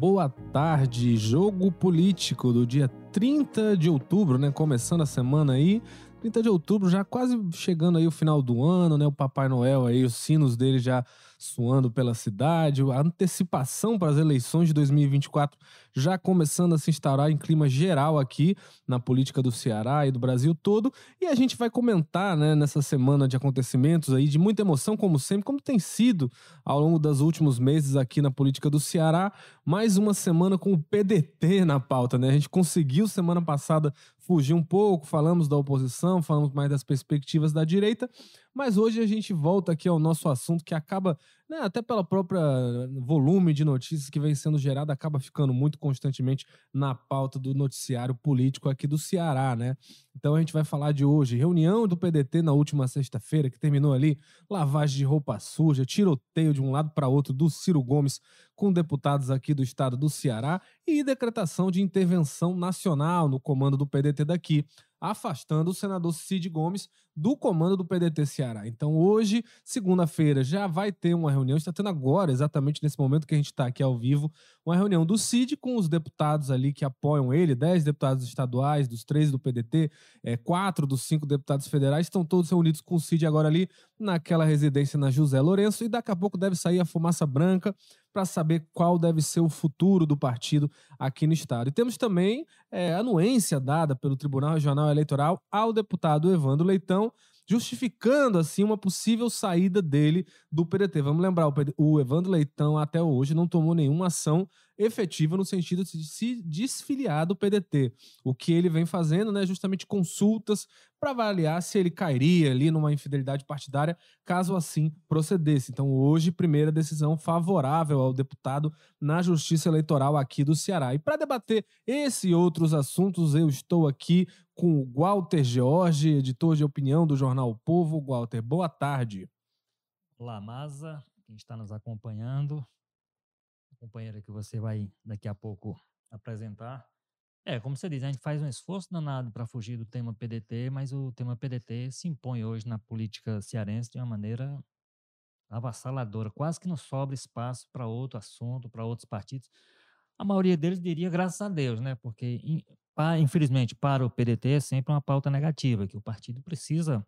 boa tarde. Jogo político do dia 30 de outubro, né? Começando a semana aí. 30 de outubro, já quase chegando aí o final do ano, né? O Papai Noel aí, os sinos dele já suando pela cidade, a antecipação para as eleições de 2024 já começando a se instaurar em clima geral aqui na política do Ceará e do Brasil todo. E a gente vai comentar, né, nessa semana de acontecimentos aí de muita emoção, como sempre, como tem sido ao longo dos últimos meses aqui na política do Ceará. Mais uma semana com o PDT na pauta, né? A gente conseguiu semana passada fugir um pouco, falamos da oposição, falamos mais das perspectivas da direita, mas hoje a gente volta aqui ao nosso assunto que acaba, né, até pela própria volume de notícias que vem sendo gerado, acaba ficando muito constantemente na pauta do noticiário político aqui do Ceará, né? Então a gente vai falar de hoje, reunião do PDT na última sexta-feira, que terminou ali, lavagem de roupa suja, tiroteio de um lado para outro do Ciro Gomes com deputados aqui do estado do Ceará e decretação de intervenção nacional no comando do PDT daqui afastando o senador Cid Gomes do comando do PDT Ceará. Então, hoje, segunda-feira, já vai ter uma reunião, está tendo agora, exatamente nesse momento que a gente está aqui ao vivo, uma reunião do Cid com os deputados ali que apoiam ele, 10 deputados estaduais, dos três do PDT, é, quatro dos cinco deputados federais, estão todos reunidos com o Cid agora ali naquela residência na José Lourenço, e daqui a pouco deve sair a fumaça branca para saber qual deve ser o futuro do partido aqui no estado. E temos também é, anuência dada pelo Tribunal Regional Eleitoral ao deputado Evandro Leitão, justificando assim uma possível saída dele do PDT. Vamos lembrar, o Evandro Leitão até hoje não tomou nenhuma ação efetiva no sentido de se desfiliar do PDT. O que ele vem fazendo, né, justamente consultas para avaliar se ele cairia ali numa infidelidade partidária, caso assim procedesse. Então, hoje, primeira decisão favorável ao deputado na Justiça Eleitoral aqui do Ceará. E para debater esse e outros assuntos, eu estou aqui com o Walter George, editor de opinião do jornal o Povo. Walter, boa tarde. Olá, Maza, quem está nos acompanhando companheira que você vai daqui a pouco apresentar. É, como você diz, a gente faz um esforço danado para fugir do tema PDT, mas o tema PDT se impõe hoje na política cearense de uma maneira avassaladora. Quase que não sobra espaço para outro assunto, para outros partidos. A maioria deles diria graças a Deus, né? Porque, infelizmente, para o PDT é sempre uma pauta negativa, que o partido precisa.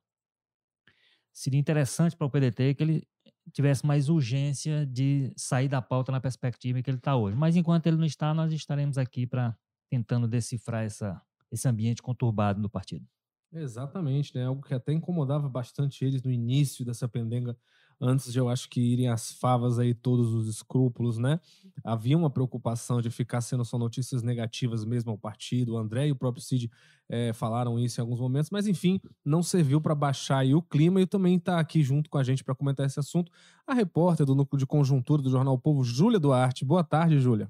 Seria interessante para o PDT que ele tivesse mais urgência de sair da pauta na perspectiva que ele está hoje. Mas enquanto ele não está, nós estaremos aqui para tentando decifrar essa, esse ambiente conturbado do partido. Exatamente, né? Algo que até incomodava bastante eles no início dessa pendenga antes de eu acho que irem as favas aí todos os escrúpulos, né? Havia uma preocupação de ficar sendo só notícias negativas mesmo ao partido. O André e o próprio Cid é, falaram isso em alguns momentos, mas enfim, não serviu para baixar aí o clima e também está aqui junto com a gente para comentar esse assunto a repórter do núcleo de conjuntura do jornal o Povo, Júlia Duarte. Boa tarde, Júlia.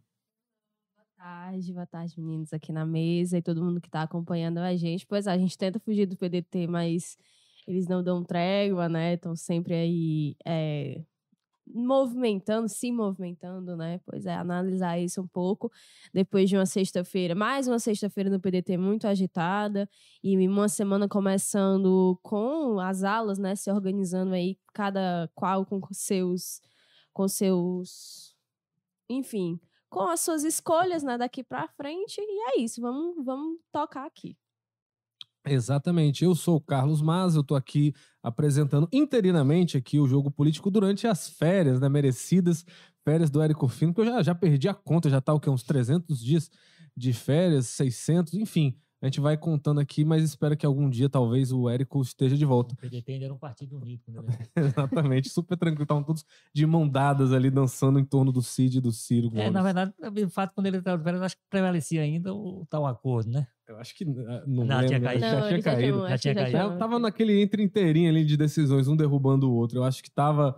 Boa tarde, boa tarde, meninos aqui na mesa e todo mundo que está acompanhando a gente. Pois é, a gente tenta fugir do PDT, mas eles não dão trégua, né? Estão sempre aí é, movimentando, se movimentando, né? Pois é, analisar isso um pouco depois de uma sexta-feira, mais uma sexta-feira no PDT muito agitada e uma semana começando com as alas, né? Se organizando aí, cada qual com seus, com seus, enfim, com as suas escolhas, né? Daqui para frente e é isso. Vamos, vamos tocar aqui. Exatamente. Eu sou o Carlos Mas, eu estou aqui apresentando interinamente aqui o jogo político durante as férias, né, merecidas férias do Érico Fino, que eu já, já perdi a conta, já tá o que uns 300 dias de férias, 600, enfim. A gente vai contando aqui, mas espero que algum dia talvez o Érico esteja de volta. O PDT ainda era um partido unido. Né? Exatamente, super tranquilo. Estavam todos de mão dadas ali, dançando em torno do Cid e do Ciro Gomes. É, na verdade, o fato, quando ele estava de férias, acho que prevalecia ainda o tal acordo, né? Eu acho que ah, não, não lembro, tinha caído. já tinha caído. Já tinha caído. Eu tava naquele entre inteirinho ali de decisões, um derrubando o outro. Eu acho que tava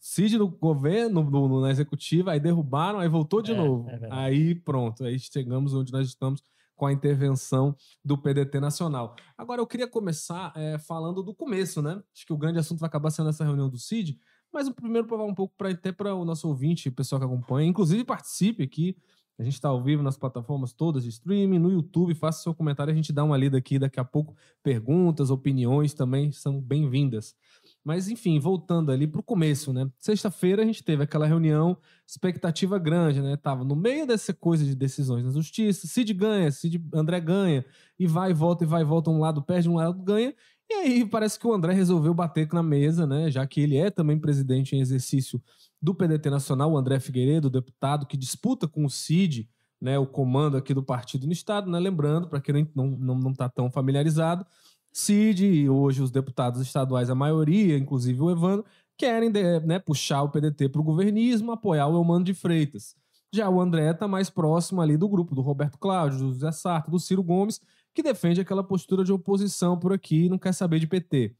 Cid no governo, no, no, na executiva, aí derrubaram, aí voltou de é, novo. É aí pronto, aí chegamos onde nós estamos com a intervenção do PDT Nacional. Agora, eu queria começar é, falando do começo, né? Acho que o grande assunto vai acabar sendo essa reunião do CID, mas o primeiro para um pouco para até para o nosso ouvinte, pessoal que acompanha, inclusive participe aqui a gente está ao vivo nas plataformas todas de streaming, no YouTube, faça seu comentário, a gente dá uma lida aqui daqui a pouco. Perguntas, opiniões também são bem-vindas. Mas, enfim, voltando ali pro começo, né? Sexta-feira a gente teve aquela reunião, expectativa grande, né? Tava no meio dessa coisa de decisões na justiça, Cid ganha, Cid André ganha, e vai e volta, e vai e volta, um lado perde, um lado ganha. E aí parece que o André resolveu bater na mesa, né? Já que ele é também presidente em exercício do PDT Nacional, o André Figueiredo, deputado que disputa com o Cid, né, o comando aqui do partido no estado, né? Lembrando, para quem não, não, não tá tão familiarizado, Cid e hoje os deputados estaduais, a maioria, inclusive o Evandro, querem né, puxar o PDT para o governismo, apoiar o Eumano de Freitas. Já o André está mais próximo ali do grupo do Roberto Cláudio, do José Sarto, do Ciro Gomes, que defende aquela postura de oposição por aqui e não quer saber de PT.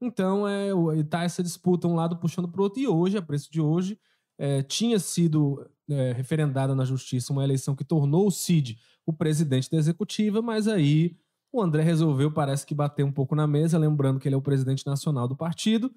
Então, é, tá essa disputa, um lado puxando para o outro. E hoje, a preço de hoje, é, tinha sido é, referendada na justiça uma eleição que tornou o Cid o presidente da executiva, mas aí o André resolveu, parece que, bater um pouco na mesa, lembrando que ele é o presidente nacional do partido,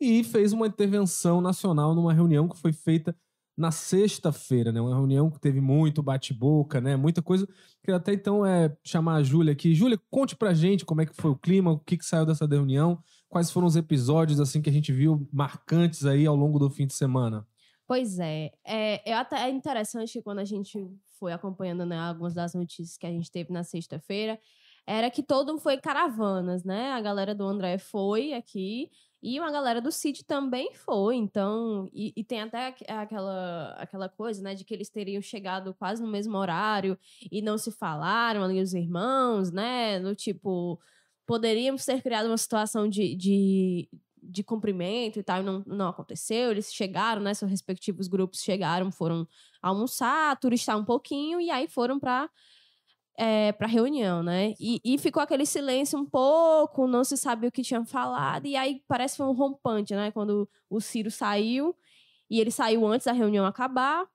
e fez uma intervenção nacional numa reunião que foi feita na sexta-feira, né? Uma reunião que teve muito bate-boca, né? Muita coisa. Queria até então é, chamar a Júlia aqui. Júlia, conte pra gente como é que foi o clima, o que, que saiu dessa reunião, quais foram os episódios assim que a gente viu marcantes aí ao longo do fim de semana. Pois é, é, é até interessante que quando a gente foi acompanhando né, algumas das notícias que a gente teve na sexta-feira, era que todo foi caravanas, né? A galera do André foi aqui e uma galera do Cid também foi. Então, e, e, tem até aquela, aquela coisa, né, de que eles teriam chegado quase no mesmo horário e não se falaram ali os irmãos, né? No tipo, poderíamos ter criado uma situação de, de, de cumprimento e tal, e não, não aconteceu. Eles chegaram, né? Seus respectivos grupos chegaram, foram almoçar, turistar um pouquinho e aí foram para é, para reunião, né? E, e, ficou aquele silêncio um pouco, não se sabia o que tinham falado, e aí parece que foi um rompante, né? Quando o Ciro saiu, e ele saiu antes da reunião acabar.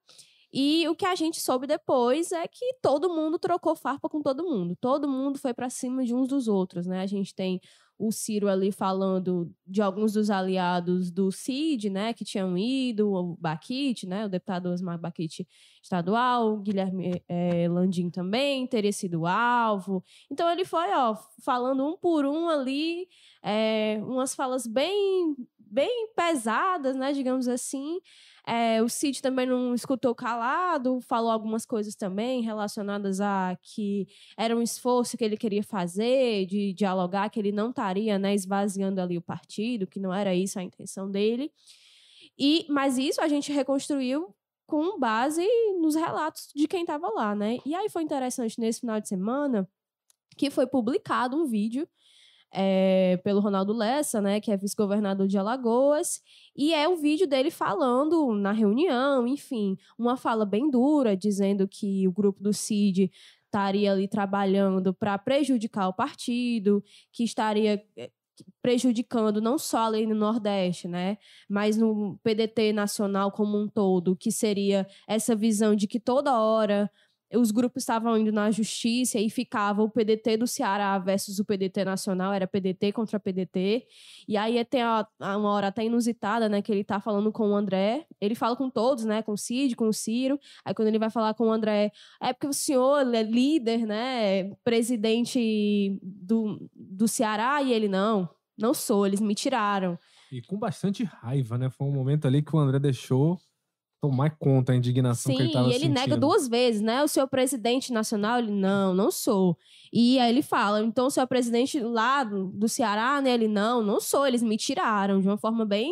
E o que a gente soube depois é que todo mundo trocou farpa com todo mundo. Todo mundo foi para cima de uns dos outros, né? A gente tem o Ciro ali falando de alguns dos aliados do CID, né, que tinham ido, o Baquite, né, o deputado Osmar Baquite estadual, Guilherme é, Landim também teria sido alvo. Então ele foi, ó, falando um por um ali, é, umas falas bem, bem pesadas, né, digamos assim, é, o Cid também não escutou calado, falou algumas coisas também relacionadas a que era um esforço que ele queria fazer, de dialogar, que ele não estaria né, esvaziando ali o partido, que não era isso a intenção dele. E, mas isso a gente reconstruiu com base nos relatos de quem estava lá, né? E aí foi interessante nesse final de semana que foi publicado um vídeo é, pelo Ronaldo Lessa, né, que é vice-governador de Alagoas, e é o vídeo dele falando na reunião, enfim, uma fala bem dura, dizendo que o grupo do CID estaria ali trabalhando para prejudicar o partido, que estaria eh, prejudicando não só ali no Nordeste, né, mas no PDT nacional como um todo, que seria essa visão de que toda hora os grupos estavam indo na justiça e ficava o PDT do Ceará versus o PDT nacional, era PDT contra PDT. E aí tem uma hora até inusitada, né, que ele tá falando com o André. Ele fala com todos, né, com o Cid, com o Ciro. Aí quando ele vai falar com o André, é porque o senhor é líder, né, presidente do, do Ceará, e ele não, não sou, eles me tiraram. E com bastante raiva, né? Foi um momento ali que o André deixou tomar conta a indignação Sim, que ele estava sentindo. Sim, e ele nega duas vezes, né? O seu presidente nacional, ele, não, não sou. E aí ele fala, então o seu presidente lá do, do Ceará, né? Ele, não, não sou, eles me tiraram de uma forma bem...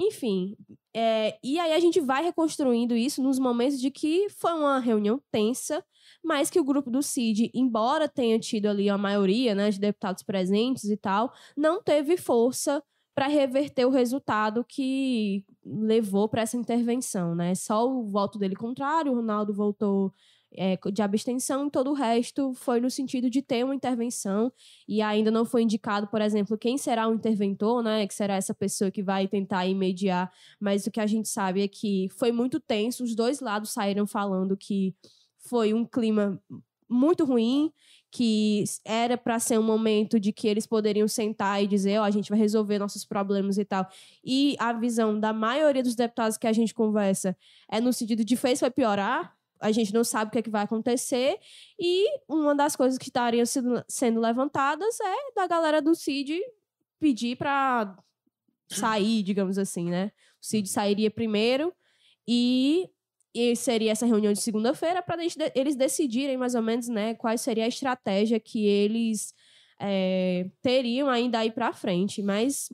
Enfim, é, e aí a gente vai reconstruindo isso nos momentos de que foi uma reunião tensa, mas que o grupo do CID, embora tenha tido ali a maioria né, de deputados presentes e tal, não teve força para reverter o resultado que levou para essa intervenção, né? Só o voto dele contrário, o Ronaldo voltou é, de abstenção e todo o resto foi no sentido de ter uma intervenção e ainda não foi indicado, por exemplo, quem será o interventor, né? Que será essa pessoa que vai tentar mediar. Mas o que a gente sabe é que foi muito tenso, os dois lados saíram falando que foi um clima muito ruim que era para ser um momento de que eles poderiam sentar e dizer, ó, oh, a gente vai resolver nossos problemas e tal. E a visão da maioria dos deputados que a gente conversa é no sentido de fez vai piorar, a gente não sabe o que, é que vai acontecer. E uma das coisas que estariam sendo, sendo levantadas é da galera do CID pedir para sair, digamos assim, né? O Cid sairia primeiro e, e seria essa reunião de segunda-feira para eles decidirem mais ou menos, né, qual seria a estratégia que eles é, teriam ainda aí para frente. Mas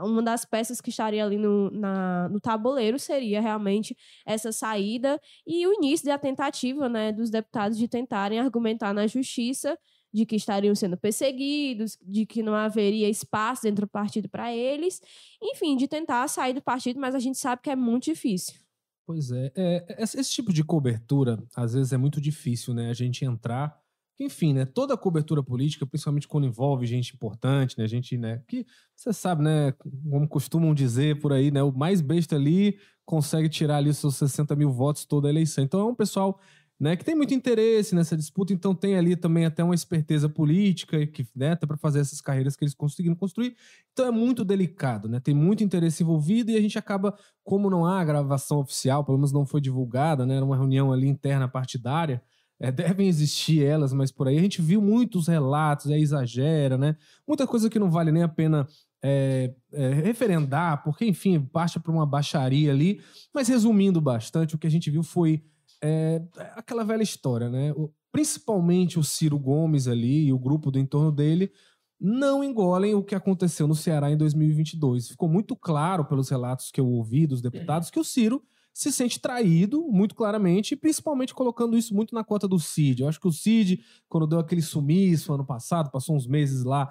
uma das peças que estaria ali no, na, no tabuleiro seria realmente essa saída e o início da tentativa né, dos deputados de tentarem argumentar na justiça de que estariam sendo perseguidos, de que não haveria espaço dentro do partido para eles, enfim, de tentar sair do partido, mas a gente sabe que é muito difícil. Pois é, é esse tipo de cobertura, às vezes é muito difícil, né? A gente entrar enfim, né, toda cobertura política, principalmente quando envolve gente importante, né, gente, né, que você sabe, né, como costumam dizer por aí, né, o mais besta ali consegue tirar ali seus 60 mil votos toda a eleição. Então é um pessoal, né, que tem muito interesse nessa disputa, então tem ali também até uma esperteza política, que, né, para fazer essas carreiras que eles conseguiram construir. Então é muito delicado, né, tem muito interesse envolvido e a gente acaba, como não há gravação oficial, pelo menos não foi divulgada, né, era uma reunião ali interna partidária, é, devem existir elas, mas por aí a gente viu muitos relatos, é exagera, né? Muita coisa que não vale nem a pena é, é, referendar, porque, enfim, parte para uma baixaria ali. Mas resumindo bastante, o que a gente viu foi é, aquela velha história, né? O, principalmente o Ciro Gomes ali e o grupo do entorno dele não engolem o que aconteceu no Ceará em 2022. Ficou muito claro pelos relatos que eu ouvi dos deputados que o Ciro se sente traído, muito claramente, principalmente colocando isso muito na conta do Cid. Eu acho que o Cid, quando deu aquele sumiço ano passado, passou uns meses lá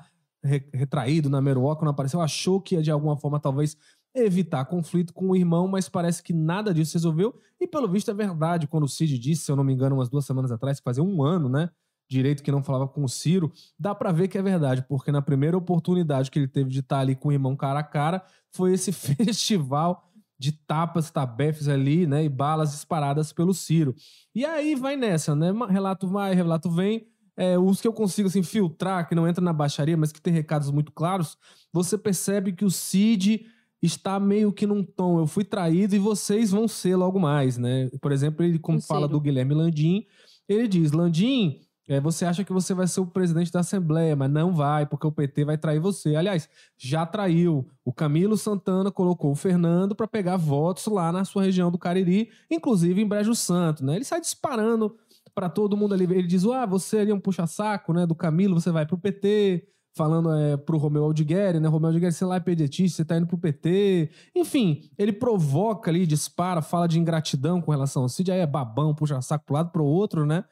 retraído na Meruoca, quando apareceu, achou que ia de alguma forma talvez evitar conflito com o irmão, mas parece que nada disso resolveu. E pelo visto é verdade, quando o Cid disse, se eu não me engano, umas duas semanas atrás, que fazia um ano, né? Direito que não falava com o Ciro, dá para ver que é verdade, porque na primeira oportunidade que ele teve de estar ali com o irmão cara a cara, foi esse festival de tapas, tabefes ali, né? E balas disparadas pelo Ciro. E aí vai nessa, né? Relato vai, relato vem. É, os que eu consigo assim, filtrar, que não entra na baixaria, mas que tem recados muito claros, você percebe que o Cid está meio que num tom, eu fui traído e vocês vão ser logo mais, né? Por exemplo, ele, como fala do Guilherme Landim, ele diz, Landim, é, você acha que você vai ser o presidente da Assembleia, mas não vai, porque o PT vai trair você. Aliás, já traiu. O Camilo Santana colocou o Fernando para pegar votos lá na sua região do Cariri, inclusive em Brejo Santo. Né? Ele sai disparando para todo mundo ali. Ele diz: Ah, você ali é um puxa-saco né, do Camilo, você vai pro PT. Falando é, pro Romeu Aldigueri, né? Romeu Aldigueri, você lá é pedetista, você tá indo pro PT. Enfim, ele provoca ali, dispara, fala de ingratidão com relação ao Cid. Aí é babão, puxa-saco pro lado pro outro, né?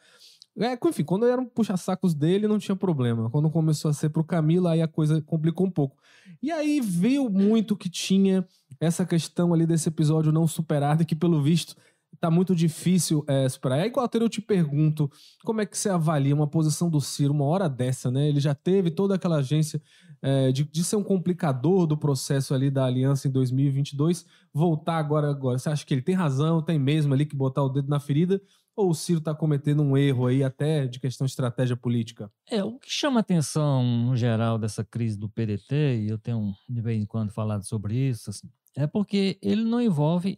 É, enfim, quando eram puxa-sacos dele, não tinha problema. Quando começou a ser pro Camilo, aí a coisa complicou um pouco. E aí veio muito que tinha essa questão ali desse episódio não superado, que pelo visto tá muito difícil é, superar. Aí, Gualter, eu te pergunto, como é que você avalia uma posição do Ciro uma hora dessa, né? Ele já teve toda aquela agência é, de, de ser um complicador do processo ali da aliança em 2022, voltar agora, agora. Você acha que ele tem razão, tem mesmo ali que botar o dedo na ferida? Ou o Ciro está cometendo um erro aí até de questão de estratégia política? É, o que chama atenção no geral dessa crise do PDT, e eu tenho de vez em quando falado sobre isso, assim, é porque ele não envolve,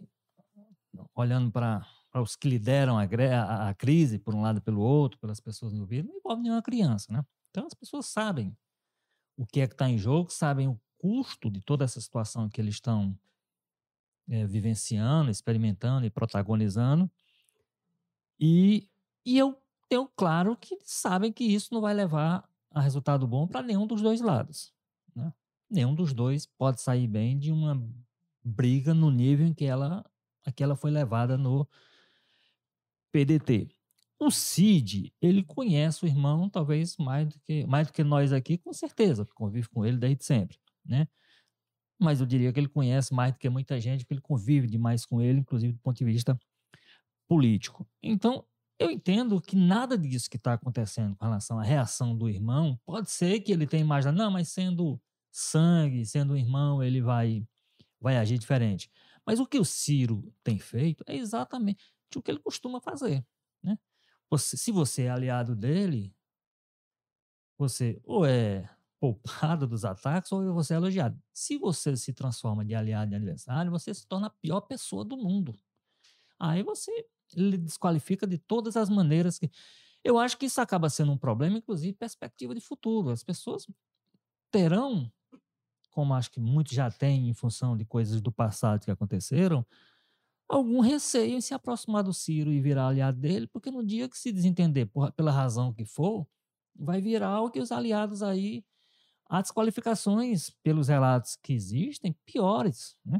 olhando para os que lideram a, a, a, crise, por um lado e pelo outro, pelas pessoas envolvidas, não envolve nenhuma criança, né? Então as pessoas sabem o que é que está em jogo, sabem o custo de toda essa situação que eles estão é, vivenciando, experimentando e protagonizando, e, e eu tenho claro que sabem que isso não vai levar a resultado bom para nenhum dos dois lados. Né? Nenhum dos dois pode sair bem de uma briga no nível em que ela, que ela foi levada no PDT. O Cid, ele conhece o irmão talvez mais do que, mais do que nós aqui, com certeza, convive com ele desde sempre, né? Mas eu diria que ele conhece mais do que muita gente, porque ele convive demais com ele, inclusive do ponto de vista político. Então, eu entendo que nada disso que está acontecendo com relação à reação do irmão, pode ser que ele tenha imaginado, não, mas sendo sangue, sendo irmão, ele vai, vai agir diferente. Mas o que o Ciro tem feito é exatamente o que ele costuma fazer. Né? Você, se você é aliado dele, você ou é poupado dos ataques ou você é elogiado. Se você se transforma de aliado em adversário, você se torna a pior pessoa do mundo. Aí você ele desqualifica de todas as maneiras que. Eu acho que isso acaba sendo um problema, inclusive perspectiva de futuro. As pessoas terão como acho que muitos já têm em função de coisas do passado que aconteceram, algum receio em se aproximar do Ciro e virar aliado dele, porque no dia que se desentender, por, pela razão que for, vai virar o que os aliados aí. Há desqualificações pelos relatos que existem piores, né?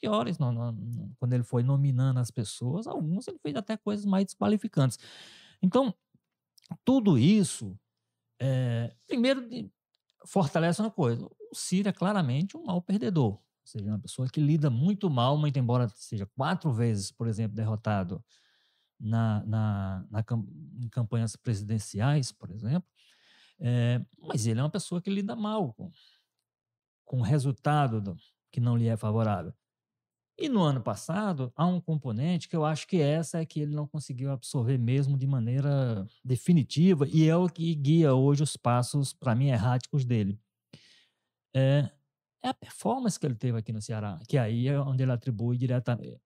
Piores, não, não, não, quando ele foi nominando as pessoas, alguns ele fez até coisas mais desqualificantes. Então, tudo isso, é, primeiro, fortalece uma coisa: o Ciro é claramente um mau perdedor. Ou seja, uma pessoa que lida muito mal, muito embora seja quatro vezes, por exemplo, derrotado na, na, na em campanhas presidenciais, por exemplo, é, mas ele é uma pessoa que lida mal com, com o resultado do, que não lhe é favorável. E no ano passado, há um componente que eu acho que essa é que ele não conseguiu absorver mesmo de maneira definitiva, e é o que guia hoje os passos, para mim, erráticos dele. É, é a performance que ele teve aqui no Ceará, que aí é onde ele atribui diretamente.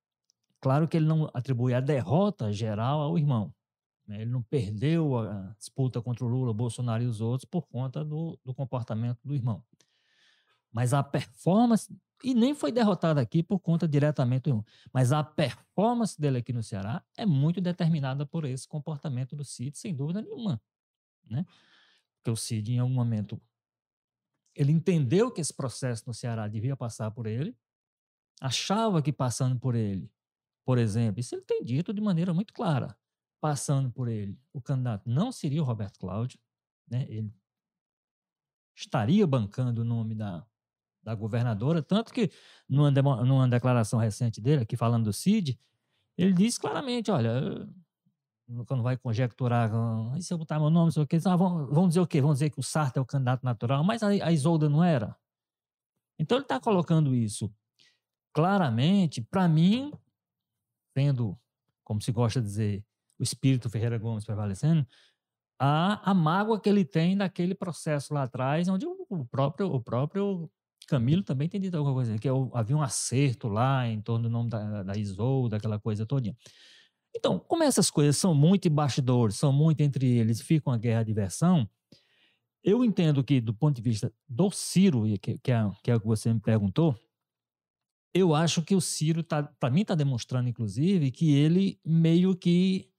Claro que ele não atribui a derrota geral ao irmão. Né? Ele não perdeu a disputa contra o Lula, Bolsonaro e os outros por conta do, do comportamento do irmão. Mas a performance, e nem foi derrotado aqui por conta diretamente do mas a performance dele aqui no Ceará é muito determinada por esse comportamento do Cid, sem dúvida nenhuma. Né? Porque o Cid, em algum momento, ele entendeu que esse processo no Ceará devia passar por ele, achava que passando por ele, por exemplo, isso ele tem dito de maneira muito clara, passando por ele, o candidato não seria o Roberto Cláudio, né? ele estaria bancando o nome da, da governadora, tanto que numa, numa declaração recente dele, aqui falando do CID, ele disse claramente, olha, quando vai conjecturar, ah, e se eu botar meu nome, sei o quê, ah, vão, vão dizer o quê? Vão dizer que o Sartre é o candidato natural, mas a, a Isolda não era. Então ele está colocando isso claramente, para mim, tendo, como se gosta de dizer, o espírito Ferreira Gomes prevalecendo, a, a mágoa que ele tem daquele processo lá atrás, onde o próprio, o próprio Camilo também tem dito alguma coisa, que é havia um acerto lá em torno do nome da, da Isolda, daquela coisa toda. Então, como essas coisas são muito bastidores, são muito entre eles, fica uma guerra de versão, eu entendo que, do ponto de vista do Ciro, que, que, é, que é o que você me perguntou, eu acho que o Ciro, tá, para mim, está demonstrando, inclusive, que ele meio que.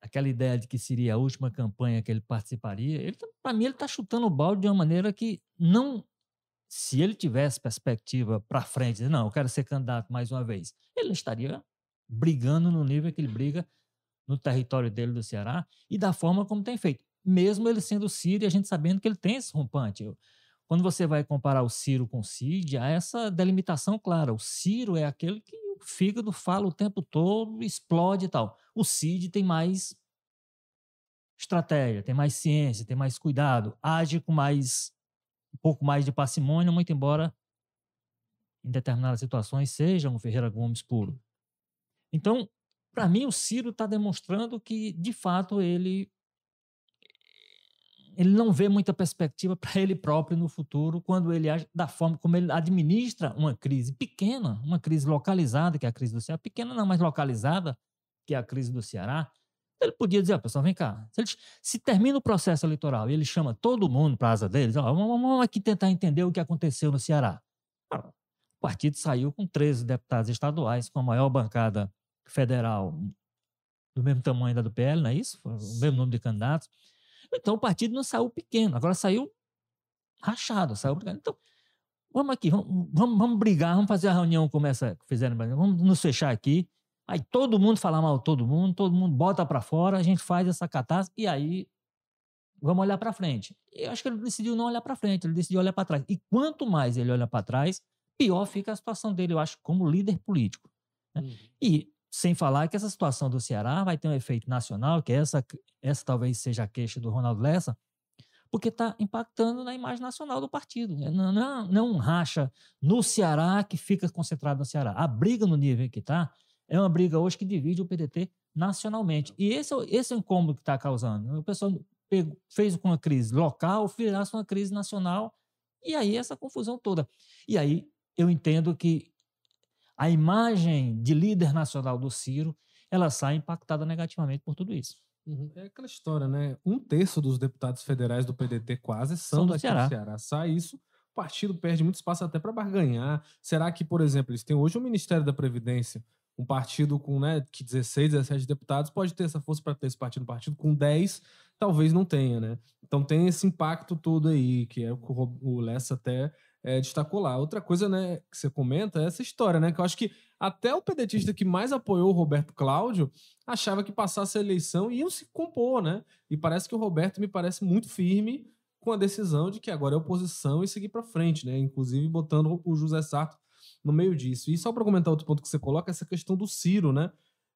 Aquela ideia de que seria a última campanha que ele participaria, tá, para mim, ele está chutando o balde de uma maneira que não se ele tivesse perspectiva para frente, não, eu quero ser candidato mais uma vez, ele estaria brigando no nível que ele briga no território dele do Ceará e da forma como tem feito. Mesmo ele sendo Ciro e a gente sabendo que ele tem esse rompante. Quando você vai comparar o Ciro com o Cid, há essa delimitação clara. O Ciro é aquele que o fígado fala o tempo todo, explode e tal. O Cid tem mais estratégia, tem mais ciência, tem mais cuidado, age com mais um pouco mais de parcimônia, muito embora em determinadas situações seja um Ferreira Gomes puro. Então, para mim, o Ciro está demonstrando que, de fato, ele ele não vê muita perspectiva para ele próprio no futuro quando ele age da forma como ele administra uma crise pequena, uma crise localizada, que é a crise do Ceará, pequena não, mas localizada, que é a crise do Ceará. Ele podia dizer, pessoal, vem cá, se, se, termina o processo eleitoral e ele chama todo mundo para a asa deles, ó, vamos, vamos aqui tentar entender o que aconteceu no Ceará. O partido saiu com 13 deputados estaduais, com a maior bancada federal do mesmo tamanho da do PL, não é isso? O mesmo número de candidatos. Então o partido não saiu pequeno, agora saiu rachado, saiu Então, vamos aqui, vamos, vamos, vamos brigar, vamos fazer a reunião como essa que fizeram, vamos nos fechar aqui. Aí todo mundo fala mal de todo mundo, todo mundo bota para fora, a gente faz essa catástrofe e aí vamos olhar para frente. Eu acho que ele decidiu não olhar para frente, ele decidiu olhar para trás. E quanto mais ele olha para trás, pior fica a situação dele, eu acho, como líder político. Né? Uhum. E sem falar que essa situação do Ceará vai ter um efeito nacional, que essa, essa talvez seja a queixa do Ronaldo Lessa, porque está impactando na imagem nacional do partido. Né? Não, não, não um racha no Ceará que fica concentrado no Ceará. A briga no nível que está é uma briga hoje que divide o PDT nacionalmente. E esse, é esse é o incômodo que está causando. O pessoal pegou, fez com uma crise local, fez uma crise nacional, e aí essa confusão toda. E aí eu entendo que a imagem de líder nacional do Ciro, ela sai impactada negativamente por tudo isso. Uhum. É aquela história, né? Um terço dos deputados federais do PDT quase são, são do, Ceará. do Ceará. Sai isso o partido perde muito espaço até para barganhar. Será que, por exemplo, eles têm hoje o Ministério da Previdência, um partido com né, que 16, 17 deputados pode ter essa força para ter esse partido, um partido com 10 talvez não tenha, né? Então tem esse impacto todo aí, que é o que o Lessa até é, destacou lá. Outra coisa, né, que você comenta é essa história, né? Que eu acho que até o pedetista que mais apoiou o Roberto Cláudio achava que passasse a eleição iam se compor, né? E parece que o Roberto me parece muito firme com a decisão de que agora é oposição e seguir para frente, né? Inclusive botando o José Sarto no meio disso. E só para comentar outro ponto que você coloca, essa questão do Ciro, né?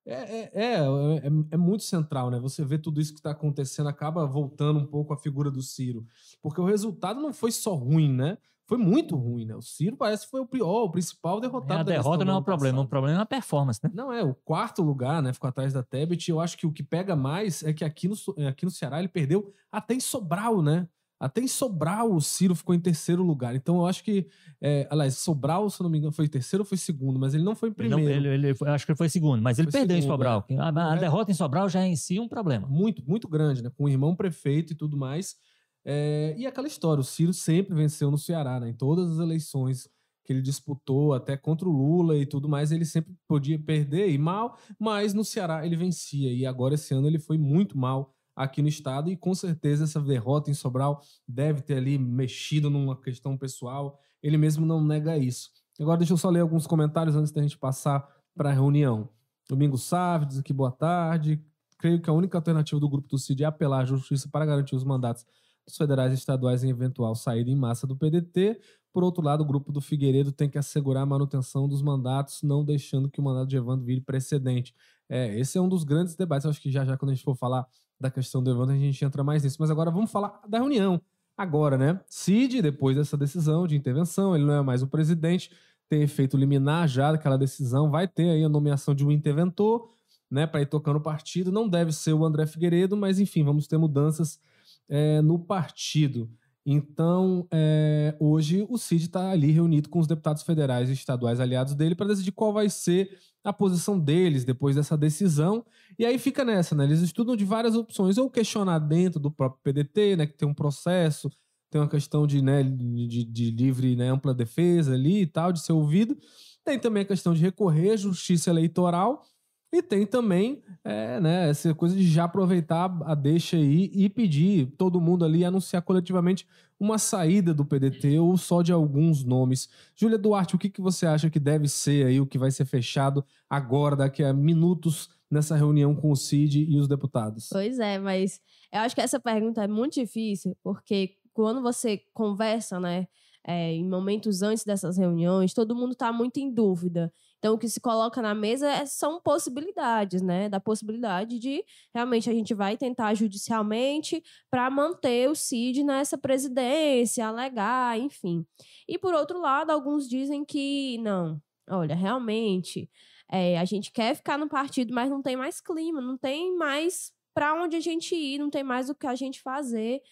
É, é, é, é, é, muito central, né? Você vê tudo isso que está acontecendo, acaba voltando um pouco a figura do Ciro. Porque o resultado não foi só ruim, né? Foi muito ruim, né? O Ciro parece que foi o pior, o principal derrotado. É, a derrota não é o problema, o problema é a performance, né? Não, é o quarto lugar, né? Ficou atrás da Tebet. Eu acho que o que pega mais é que aqui no, aqui no Ceará ele perdeu até em Sobral, né? Até em Sobral o Ciro ficou em terceiro lugar. Então eu acho que. É, aliás, Sobral, se não me engano, foi terceiro ou foi segundo, mas ele não foi em primeiro. Ele, não, ele, ele foi, acho que ele foi segundo, mas ele foi perdeu segundo, em Sobral. É. A, a é. derrota em Sobral já é em si um problema. Muito, muito grande, né? Com o irmão prefeito e tudo mais. É, e aquela história, o Ciro sempre venceu no Ceará, né? Em todas as eleições que ele disputou, até contra o Lula e tudo mais, ele sempre podia perder e mal, mas no Ceará ele vencia. E agora esse ano ele foi muito mal aqui no estado e com certeza essa derrota em Sobral deve ter ali mexido numa questão pessoal. Ele mesmo não nega isso. Agora deixa eu só ler alguns comentários antes da gente passar para a reunião. Domingo Sávio diz aqui boa tarde. Creio que a única alternativa do grupo do CID é apelar à justiça para garantir os mandatos dos federais e estaduais em eventual saída em massa do PDT. Por outro lado, o grupo do Figueiredo tem que assegurar a manutenção dos mandatos, não deixando que o mandato de Evandro vire precedente. É, esse é um dos grandes debates. Acho que já já, quando a gente for falar da questão do Evandro, a gente entra mais nisso. Mas agora vamos falar da reunião. Agora, né? Cid, depois dessa decisão de intervenção, ele não é mais o presidente, tem efeito liminar já daquela decisão, vai ter aí a nomeação de um interventor, né, para ir tocando o partido. Não deve ser o André Figueiredo, mas enfim, vamos ter mudanças é, no partido. Então, é, hoje o Cid está ali reunido com os deputados federais e estaduais aliados dele para decidir qual vai ser a posição deles depois dessa decisão. E aí fica nessa, né? Eles estudam de várias opções, ou questionar dentro do próprio PDT, né? Que tem um processo, tem uma questão de, né, de, de livre, né, ampla defesa ali e tal, de ser ouvido. Tem também a questão de recorrer à justiça eleitoral. E tem também é, né, essa coisa de já aproveitar a deixa aí e pedir todo mundo ali anunciar coletivamente uma saída do PDT ou só de alguns nomes. Júlia Duarte, o que, que você acha que deve ser aí o que vai ser fechado agora, daqui a minutos, nessa reunião com o CID e os deputados? Pois é, mas eu acho que essa pergunta é muito difícil, porque quando você conversa, né, é, em momentos antes dessas reuniões, todo mundo está muito em dúvida. Então, o que se coloca na mesa é, são possibilidades, né? Da possibilidade de realmente a gente vai tentar judicialmente para manter o CID nessa presidência, alegar, enfim. E por outro lado, alguns dizem que não, olha, realmente é, a gente quer ficar no partido, mas não tem mais clima, não tem mais para onde a gente ir, não tem mais o que a gente fazer.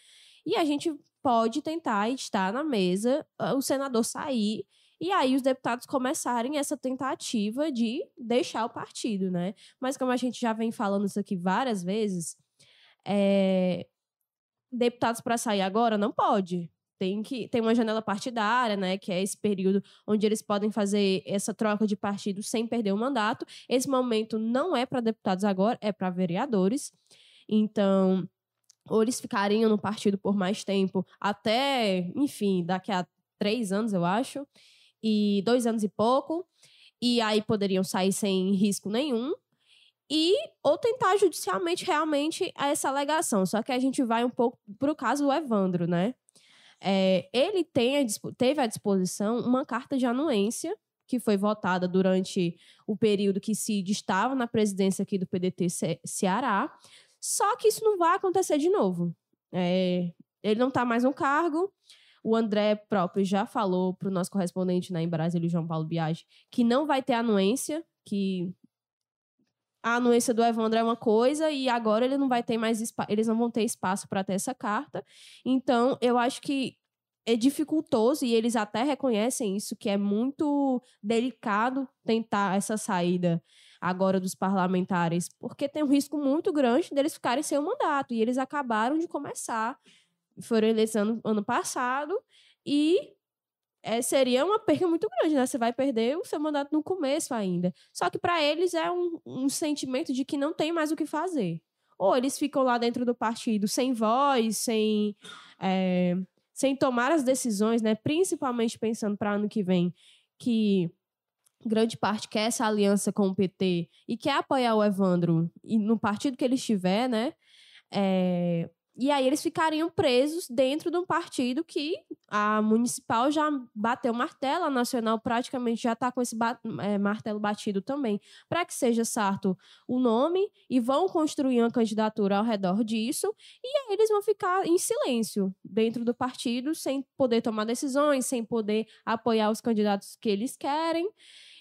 E a gente pode tentar estar na mesa, o senador sair e aí os deputados começarem essa tentativa de deixar o partido, né? Mas como a gente já vem falando isso aqui várias vezes, é... deputados para sair agora não pode. Tem que tem uma janela partidária, né? Que é esse período onde eles podem fazer essa troca de partido sem perder o mandato. Esse momento não é para deputados agora, é para vereadores. Então, ou eles ficariam no partido por mais tempo, até, enfim, daqui a três anos, eu acho e dois anos e pouco, e aí poderiam sair sem risco nenhum, e ou tentar judicialmente realmente essa alegação. Só que a gente vai um pouco para o caso do Evandro, né? É, ele tem a, teve à disposição uma carta de anuência que foi votada durante o período que Cid estava na presidência aqui do PDT Ce Ceará. Só que isso não vai acontecer de novo. É, ele não está mais no cargo. O André próprio já falou para o nosso correspondente na em Brasília, João Paulo Biagi, que não vai ter anuência, que a anuência do Evandro é uma coisa e agora ele não vai ter mais eles não vão ter espaço para ter essa carta. Então, eu acho que é dificultoso e eles até reconhecem isso que é muito delicado tentar essa saída agora dos parlamentares, porque tem um risco muito grande deles ficarem sem o mandato e eles acabaram de começar foram eleitos ano, ano passado e é, seria uma perda muito grande, né? Você vai perder o seu mandato no começo ainda. Só que para eles é um, um sentimento de que não tem mais o que fazer. Ou eles ficam lá dentro do partido sem voz, sem, é, sem tomar as decisões, né? Principalmente pensando para ano que vem, que grande parte quer essa aliança com o PT e quer apoiar o Evandro e no partido que ele estiver, né? É, e aí eles ficariam presos dentro de um partido que a municipal já bateu martelo, a nacional praticamente já está com esse ba é, martelo batido também, para que seja certo o nome e vão construir uma candidatura ao redor disso, e aí eles vão ficar em silêncio dentro do partido, sem poder tomar decisões, sem poder apoiar os candidatos que eles querem.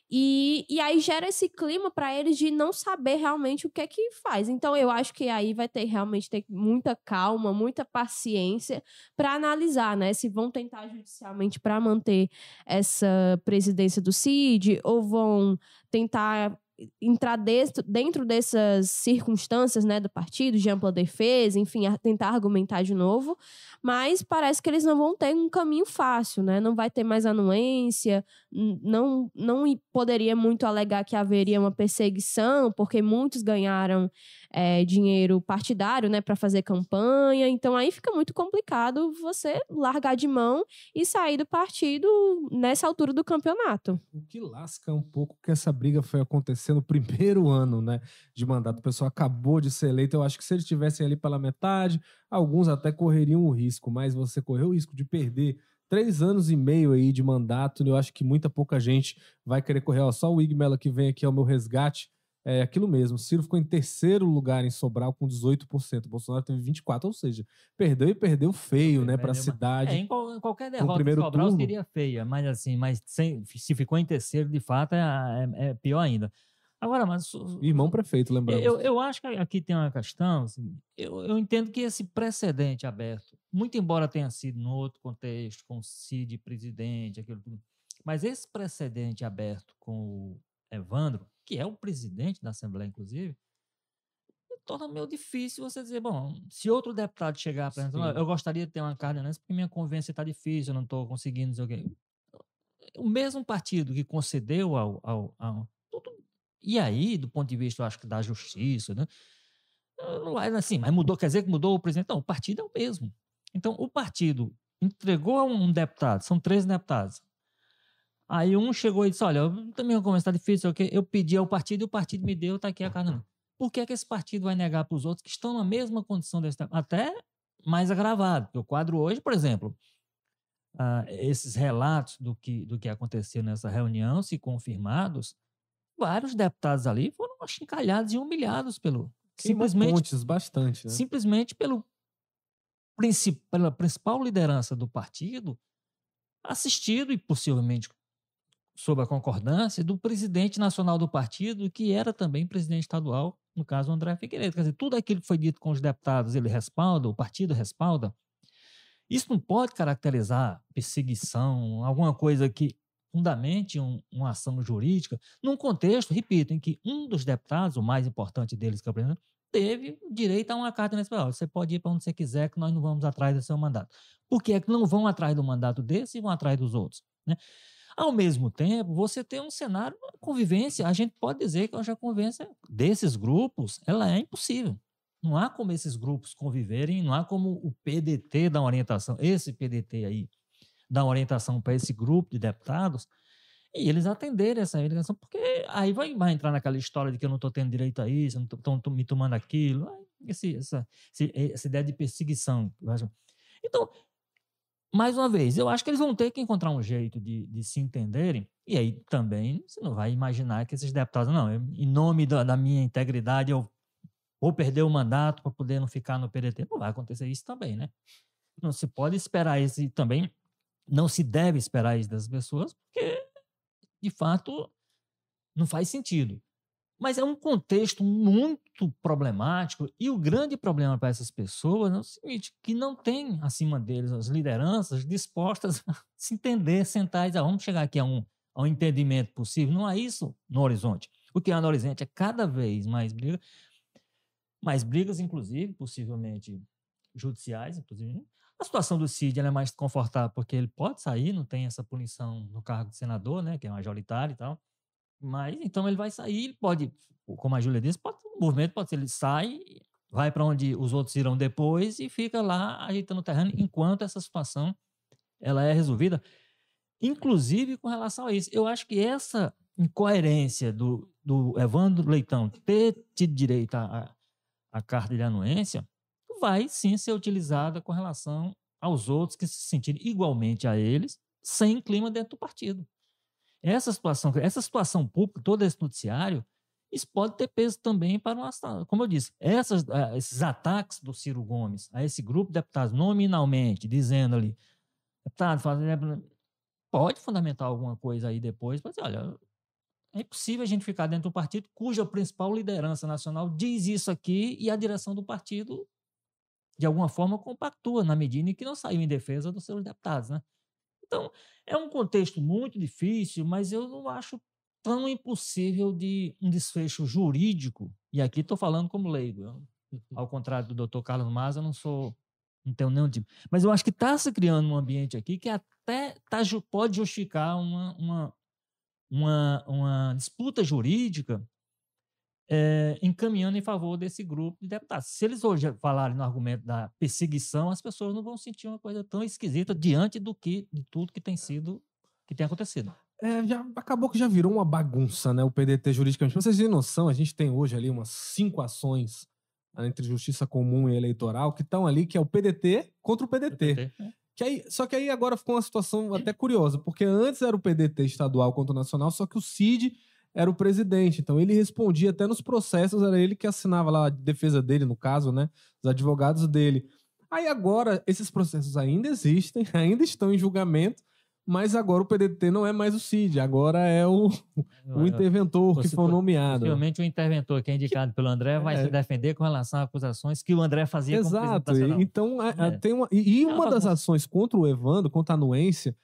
E, e aí gera esse clima para eles de não saber realmente o que é que faz. Então eu acho que aí vai ter realmente ter muita calma, muita paciência para analisar, né? Se vão tentar judicialmente para manter essa presidência do CID ou vão tentar entrar dentro, dentro dessas circunstâncias né, do partido, de ampla defesa, enfim, tentar argumentar de novo, mas parece que eles não vão ter um caminho fácil, né? Não vai ter mais anuência, não, não poderia muito alegar que haveria uma perseguição, porque muitos ganharam é, dinheiro partidário, né, para fazer campanha. Então aí fica muito complicado você largar de mão e sair do partido nessa altura do campeonato. O que lasca um pouco que essa briga foi no primeiro ano, né, de mandato. O pessoal acabou de ser eleito. Eu acho que se eles estivessem ali pela metade, alguns até correriam o risco, mas você correu o risco de perder três anos e meio aí de mandato. Eu acho que muita pouca gente vai querer correr. Ó, só o Igmela que vem aqui ao meu resgate é aquilo mesmo. Ciro ficou em terceiro lugar em Sobral com 18%. Bolsonaro teve 24%, ou seja, perdeu e perdeu feio, né, para a cidade. É, em, qual, em qualquer derrota, primeiro Sobral turno, seria feia, mas assim, mas sem, se ficou em terceiro, de fato, é, é, é pior ainda. Agora, mas. Irmão prefeito, lembrando. Eu, eu acho que aqui tem uma questão. Assim, eu, eu entendo que esse precedente aberto, muito embora tenha sido no outro contexto, com o Cid presidente, aquilo tudo, mas esse precedente aberto com o Evandro, que é o presidente da Assembleia, inclusive, torna meio difícil você dizer, bom, se outro deputado chegar para eu gostaria de ter uma cardenança porque minha convivência está difícil, eu não estou conseguindo dizer o quê. O mesmo partido que concedeu ao, ao, ao e aí, do ponto de vista, eu acho que da justiça, né? Não é assim, mas mudou, quer dizer que mudou o presidente? Não, o partido é o mesmo. Então, o partido entregou a um deputado, são três deputados, Aí um chegou e disse: Olha, eu também vou está difícil, eu pedi ao partido e o partido me deu, está aqui a carta. Por que, é que esse partido vai negar para os outros que estão na mesma condição desse Até mais agravado. Porque o quadro hoje, por exemplo, uh, esses relatos do que, do que aconteceu nessa reunião, se confirmados, vários deputados ali foram achincalhados e humilhados pelo. simplesmente pontes, bastante. Né? Simplesmente pelo, pela principal liderança do partido, assistido e possivelmente sob a concordância do presidente nacional do partido, que era também presidente estadual, no caso André Figueiredo. Quer dizer, tudo aquilo que foi dito com os deputados, ele respalda, o partido respalda. Isso não pode caracterizar perseguição, alguma coisa que fundamente um, uma ação jurídica, num contexto, repito, em que um dos deputados, o mais importante deles, que é o presidente, teve direito a uma carta nesse Você pode ir para onde você quiser, que nós não vamos atrás do seu mandato. Por que é que não vão atrás do mandato desse e vão atrás dos outros? Né? Ao mesmo tempo, você tem um cenário, convivência, a gente pode dizer que a convivência desses grupos, ela é impossível. Não há como esses grupos conviverem, não há como o PDT dar uma orientação, esse PDT aí, dar uma orientação para esse grupo de deputados, e eles atenderem essa orientação, porque aí vai, vai entrar naquela história de que eu não estou tendo direito a isso, não estou me tomando aquilo, esse, essa, essa ideia de perseguição. Então, mais uma vez, eu acho que eles vão ter que encontrar um jeito de, de se entenderem. E aí também você não vai imaginar que esses deputados, não, eu, em nome da, da, minha integridade, eu vou perder o mandato para poder não ficar no PDT. Não vai acontecer isso também, né? Não se pode esperar isso e também não se deve esperar isso das pessoas, porque, de fato, não faz sentido. Mas é um contexto muito problemático e o grande problema para essas pessoas é o seguinte, que não tem acima deles as lideranças dispostas a se entender, sentar e dizer, ah, vamos chegar aqui a um, a um entendimento possível. Não há isso no horizonte. O que há no horizonte é cada vez mais briga, mais brigas, inclusive, possivelmente judiciais, inclusive, A situação do Cid é mais confortável porque ele pode sair, não tem essa punição no cargo de senador, né, que é majoritário e tal. Mas então ele vai sair, ele pode, como a Júlia disse, pode, o movimento pode ser, ele sai, vai para onde os outros irão depois e fica lá ajeitando o terreno enquanto essa situação ela é resolvida. Inclusive com relação a isso, eu acho que essa incoerência do, do Evandro Leitão ter tido direito à carta de anuência vai sim ser utilizada com relação aos outros que se sentirem igualmente a eles, sem clima dentro do partido. Essa situação, essa situação pública, todo esse noticiário, isso pode ter peso também para uma, como eu disse, essas, uh, esses ataques do Ciro Gomes a esse grupo de deputados nominalmente, dizendo ali, deputado, pode fundamentar alguma coisa aí depois, mas olha, é impossível a gente ficar dentro do partido cuja principal liderança nacional diz isso aqui e a direção do partido, de alguma forma, compactua na medida em que não saiu em defesa dos seus deputados, né? Então, é um contexto muito difícil, mas eu não acho tão impossível de um desfecho jurídico, e aqui estou falando como leigo, eu, uhum. ao contrário do doutor Carlos Maza, eu não sou, não tenho nenhum tipo, mas eu acho que está se criando um ambiente aqui que até tá, pode justificar uma, uma, uma, uma disputa jurídica é, encaminhando em favor desse grupo de deputados. Se eles hoje falarem no argumento da perseguição, as pessoas não vão sentir uma coisa tão esquisita diante do que de tudo que tem sido que tem acontecido. É, já acabou que já virou uma bagunça, né? O PDT juridicamente. Pra vocês terem noção, a gente tem hoje ali umas cinco ações entre justiça comum e eleitoral que estão ali, que é o PDT contra o PDT. PDT é. que aí, só que aí agora ficou uma situação até curiosa, porque antes era o PDT estadual contra o nacional, só que o CID era o presidente. Então ele respondia até nos processos, era ele que assinava lá a defesa dele, no caso, né? Os advogados dele. Aí agora esses processos ainda existem, ainda estão em julgamento, mas agora o PDT não é mais o CID, agora é o, o interventor que foi nomeado. Possivelmente o interventor que é indicado pelo André vai é. se defender com relação a acusações que o André fazia Exato. Então, é, é. tem uma, e, e uma das ações contra o Evandro, contra a anuência,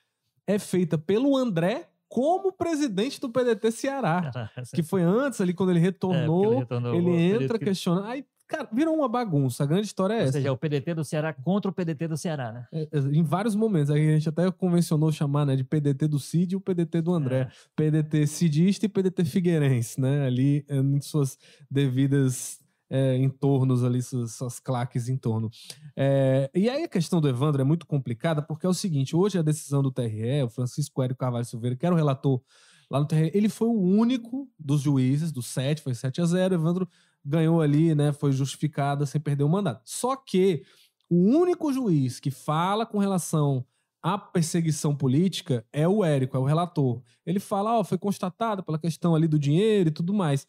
é feita pelo André como presidente do PDT Ceará, que foi antes ali, quando ele retornou, é, ele, retornou ele entra questionando. Aí, cara, virou uma bagunça. A grande história é Ou essa. Ou seja, o PDT do Ceará contra o PDT do Ceará, né? É, é, em vários momentos. Aí a gente até convencionou chamar né, de PDT do Cid e o PDT do André. É. PDT cidista e PDT figueirense, né? Ali em suas devidas é, em tornos ali, suas, suas claques em torno. É, e aí a questão do Evandro é muito complicada, porque é o seguinte: hoje a decisão do TRE, o Francisco Hélio Carvalho Silveira, que era o relator lá no TRE, ele foi o único dos juízes, dos sete, foi 7 a 0 Evandro ganhou ali, né? Foi justificada sem perder o mandato. Só que o único juiz que fala com relação à perseguição política é o Érico, é o relator. Ele fala, ó, oh, foi constatado pela questão ali do dinheiro e tudo mais.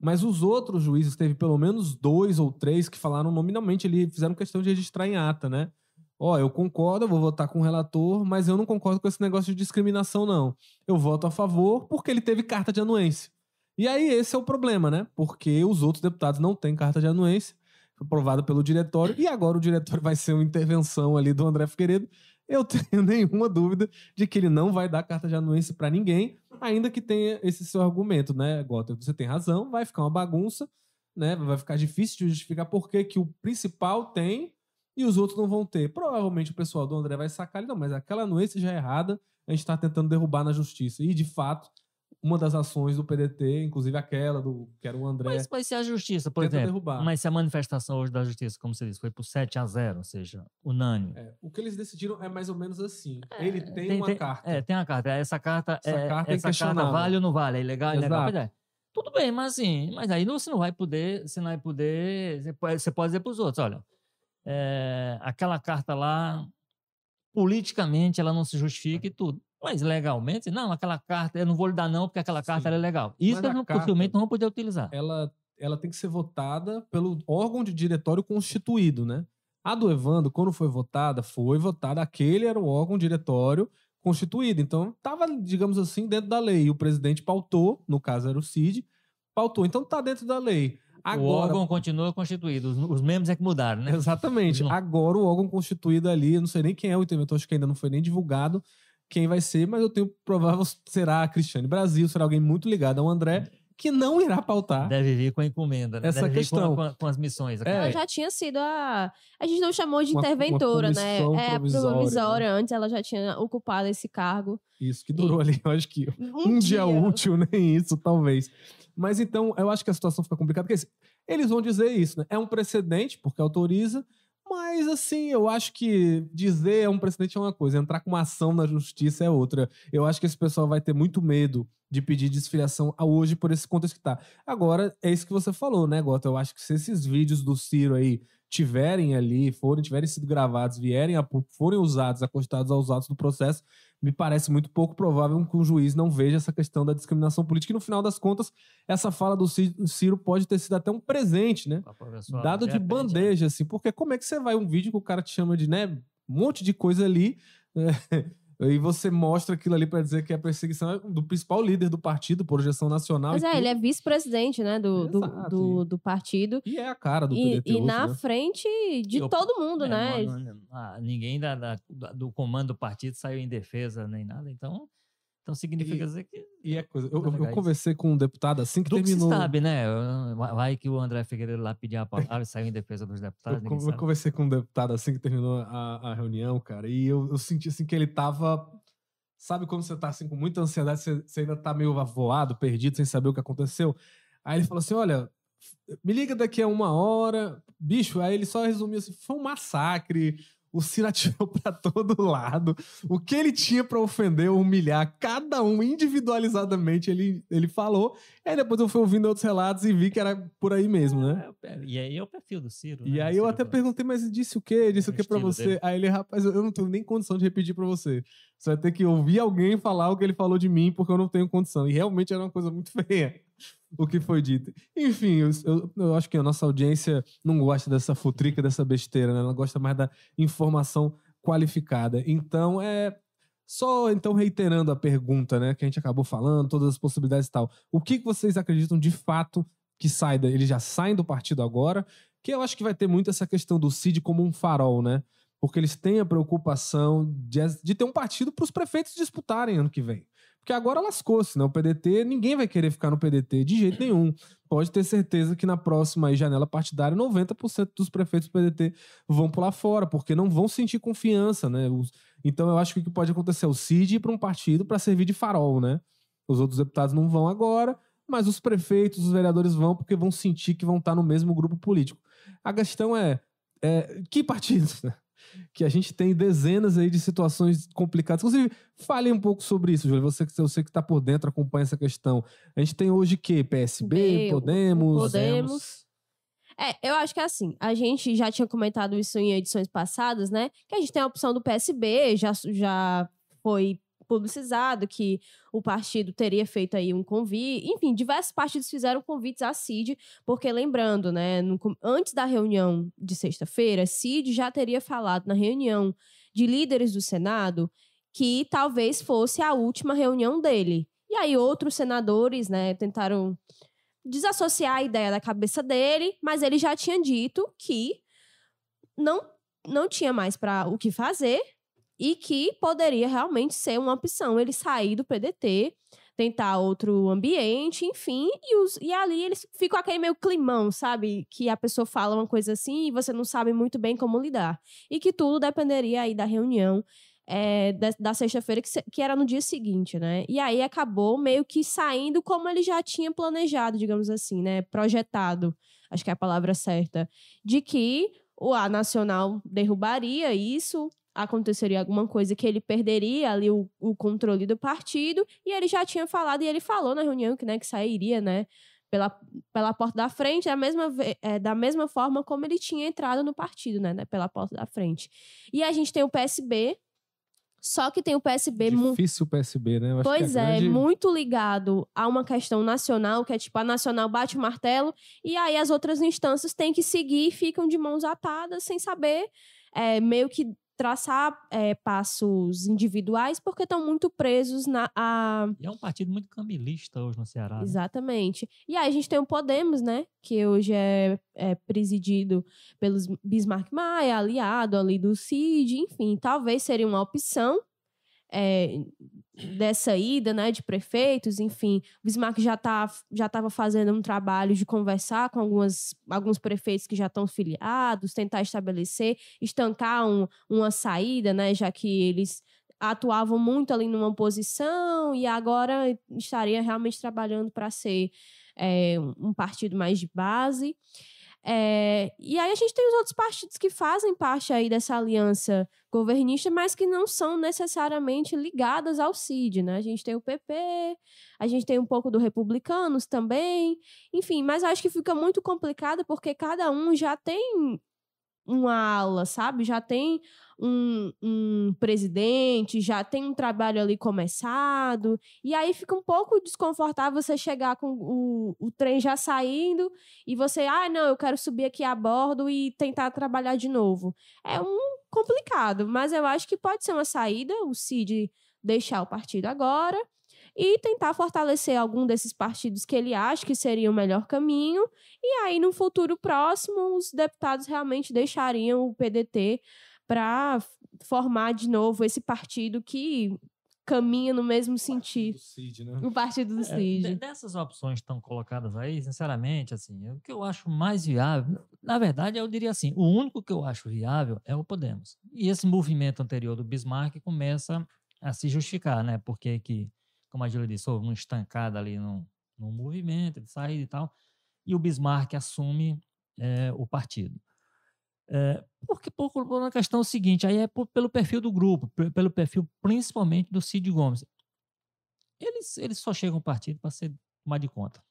Mas os outros juízes, teve pelo menos dois ou três que falaram nominalmente, ali fizeram questão de registrar em ata, né? Ó, eu concordo, eu vou votar com o relator, mas eu não concordo com esse negócio de discriminação, não. Eu voto a favor porque ele teve carta de anuência. E aí esse é o problema, né? Porque os outros deputados não têm carta de anuência, aprovada pelo diretório, e agora o diretório vai ser uma intervenção ali do André Figueiredo. Eu tenho nenhuma dúvida de que ele não vai dar carta de anuência para ninguém, ainda que tenha esse seu argumento, né, Gota? Você tem razão, vai ficar uma bagunça, né? Vai ficar difícil de justificar por que, que o principal tem e os outros não vão ter. Provavelmente o pessoal do André vai sacar ele, não, mas aquela anuência já é errada, a gente está tentando derrubar na justiça. E, de fato, uma das ações do PDT, inclusive aquela do que era o André. Mas, mas se a justiça, por exemplo, derrubar. mas se a manifestação hoje da justiça, como você disse, foi por 7 a 0, ou seja, unânime. É, o que eles decidiram é mais ou menos assim. É, Ele tem, tem uma tem, carta. É, tem uma carta. Essa carta, essa é, carta, é essa carta vale ou não vale? É ilegal, é ilegal? É. Tudo bem, mas assim, mas aí você não vai poder, você não vai poder, você pode, você pode dizer para os outros, olha, é, aquela carta lá, politicamente ela não se justifica e tudo. Mas legalmente, não, aquela carta, eu não vou lhe dar não, porque aquela carta é legal. Isso eu não, possivelmente não vou poder utilizar. Ela, ela tem que ser votada pelo órgão de diretório constituído, né? A do Evandro, quando foi votada, foi votada, aquele era o órgão diretório constituído. Então, estava, digamos assim, dentro da lei. E o presidente pautou, no caso era o CID, pautou. Então, está dentro da lei. Agora, o órgão continua constituído, os, os membros é que mudaram, né? Exatamente. Agora o órgão constituído ali, eu não sei nem quem é o interventor, acho que ainda não foi nem divulgado, quem vai ser, mas eu tenho provável será a Cristiane Brasil, será alguém muito ligado ao André. que não irá pautar. Deve vir com a encomenda, né? Essa Deve vir questão. Com, a- com a- com as missões. É. Ela já tinha sido a. A gente não chamou de Uma- uma interventora, né? comissão É a provisória, né? provisória. Antes ela já tinha ocupado esse cargo. Isso que durou ali, eu acho que Um, um dia útil, nem isso, talvez. Mas então, eu acho que a situação fica complicada, porque assim, eles vão dizer isso, né? É um precedente, porque autoriza, mas assim, eu acho que dizer é um precedente é uma coisa, entrar com uma ação na justiça é outra. Eu acho que esse pessoal vai ter muito medo de pedir desfiliação hoje por esse contexto que tá. Agora, é isso que você falou, né, Gota? Eu acho que se esses vídeos do Ciro aí tiverem ali, forem, tiverem sido gravados, vierem a forem usados, acostados aos atos do processo, me parece muito pouco provável que um juiz não veja essa questão da discriminação política. E no final das contas, essa fala do Ci- Ciro pode ter sido até um presente, né? Dado de bandeja, assim, porque como é que você vai um vídeo que o cara te chama de, né, um monte de coisa ali, né, e você mostra aquilo ali pra dizer que é perseguição do principal líder do partido, projeção nacional. Mas e é, tudo. ele é vice-presidente, né, do, do, do, do partido. E é a cara do E, PDT e hoje, na né? frente de Eu- todo mundo, É, né? não- não- ah, ninguém da- da- do comando do partido saiu em defesa nem nada, então, então significa dizer que. E é coisa. Eu, é eu- eu conversei com um deputado assim que Do que se terminou. sabe, né? Vai que o André Figueiredo lá pediu a palavra e saiu em defesa dos deputados. Eu, eu conversei com um deputado assim que terminou a, a reunião, cara, e eu, eu senti assim que ele tava. Sabe quando você tá assim com muita ansiedade, você, você ainda tá meio avoado, perdido, sem saber o que aconteceu? Aí ele falou assim: olha, me liga daqui a uma hora. Bicho, aí ele só resumiu assim: foi um massacre. O Ciro atirou pra todo lado. O que ele tinha pra ofender humilhar cada um individualizadamente, ele, ele falou. Aí depois eu fui ouvindo outros relatos e vi que era por aí mesmo, né? É, E aí é o perfil do Ciro. E né? aí eu Ciro até perguntei, mas disse o quê? Disse É o o quê pra estilo você? dele. Aí ele, rapaz, eu não tenho nem condição de repetir pra você. Você vai ter que ouvir alguém falar o que ele falou de mim, porque eu não tenho condição. E realmente era uma coisa muito feia o que foi dito. Enfim, eu, eu, eu acho que a nossa audiência não gosta dessa futrica, dessa besteira, né? Ela gosta mais da informação qualificada. Então, é. Só então reiterando a pergunta, né, que a gente acabou falando, todas as possibilidades e tal. O que vocês acreditam de fato que sai da, eles já saem do partido agora? Que eu acho que vai ter muito essa questão do Cid como um farol, né? Porque eles têm a preocupação de, de ter um partido para os prefeitos disputarem ano que vem. Porque agora lascou-se, né? O PDT, ninguém vai querer ficar no PDT de jeito nenhum. Pode ter certeza que na próxima janela partidária, 90% dos prefeitos do PDT vão pular fora, porque não vão sentir confiança, né? Então eu acho que o que pode acontecer é o Cid ir para um partido para servir de farol, né? Os outros deputados não vão agora, mas os prefeitos, os vereadores vão porque vão sentir que vão estar no mesmo grupo político. A questão é, é que partidos, né? Que a gente tem dezenas aí de situações complicadas. Inclusive, fale um pouco sobre isso, Júlio. Você, que- você que está por dentro, acompanha essa questão. A gente tem hoje o quê? PSB, o- Podemos. Podemos. É, eu acho que é assim, a gente já tinha comentado isso em edições passadas, né? Que a gente tem a opção do PSB, já, já foi publicizado que o partido teria feito aí um convite. Enfim, diversos partidos fizeram convites à CID, porque lembrando, né, no antes da reunião de sexta-feira, CID já teria falado na reunião de líderes do Senado que talvez fosse a última reunião dele. E aí outros senadores, né, tentaram desassociar a ideia da cabeça dele, mas ele já tinha dito que não, não tinha mais para o que fazer e que poderia realmente ser uma opção ele sair do PDT, tentar outro ambiente, enfim, e, os, e ali eles ficam aquele meio climão, sabe? Que a pessoa fala uma coisa assim e você não sabe muito bem como lidar. E que tudo dependeria aí da reunião é, da, da sexta-feira, que, que era no dia seguinte, né? E aí acabou meio que saindo como ele já tinha planejado, digamos assim, né? Projetado, acho que é a palavra certa, de que o A Nacional derrubaria isso, aconteceria alguma coisa que ele perderia ali o, o controle do partido, e ele já tinha falado, e ele falou na reunião que, né, que sairia, né? Pela, pela porta da frente, da mesma, é, da mesma forma como ele tinha entrado no partido, né, né? Pela porta da frente. E a gente tem o PSB, só que tem o PSB Difícil o PSB, né? Pois é, grande- muito ligado a uma questão nacional, que é tipo, a nacional bate o martelo, e aí as outras instâncias têm que seguir e ficam de mãos atadas, sem saber é, meio que traçar é, passos individuais, porque estão muito presos na. A... E é um partido muito cambilista hoje no Ceará. né? Exatamente. E aí a gente tem o Podemos, né? Que hoje é, é presidido pelos Bismarck Maia, aliado ali do CID, enfim, talvez seria uma opção. É, dessa ida, né, de prefeitos, enfim, o Bismarck já tá, já estava fazendo um trabalho de conversar com algumas, alguns prefeitos que já estão filiados, tentar estabelecer, estancar um, uma saída, né, já que eles atuavam muito ali numa posição e agora estaria realmente trabalhando para ser é, um partido mais de base. É, e aí a gente tem os outros partidos que fazem parte aí dessa aliança governista, mas que não são necessariamente ligadas ao CID, né? A gente tem o PP, a gente tem um pouco do Republicanos também, enfim, mas acho que fica muito complicado porque cada um já tem uma ala, sabe? Já tem um, um, presidente, já tem um trabalho ali começado, e aí fica um pouco desconfortável você chegar com o, o trem já saindo e você, ah, não, eu quero subir aqui a bordo e tentar trabalhar de novo. É um complicado, mas eu acho que pode ser uma saída, o Cid deixar o partido agora e tentar fortalecer algum desses partidos que ele acha que seria o melhor caminho. E aí, no futuro próximo, os deputados realmente deixariam o PDT para formar de novo esse partido que caminha no mesmo sentido. Cid, né? O partido do é, Cid. É, dessas opções que estão colocadas aí, sinceramente, assim, o que eu acho mais viável, na verdade, eu diria assim, o único que eu acho viável é o Podemos. E esse movimento anterior do Bismarck começa a se justificar, né? Porque que, como a Júlia disse, houve uma estancada ali no, no movimento de saída e tal, e o Bismarck assume é, o partido. É, porque por, por uma questão seguinte, aí é por, pelo perfil do grupo, pelo perfil principalmente do Cid Gomes. Eles, eles só chegam ao partido para ser tomar de conta.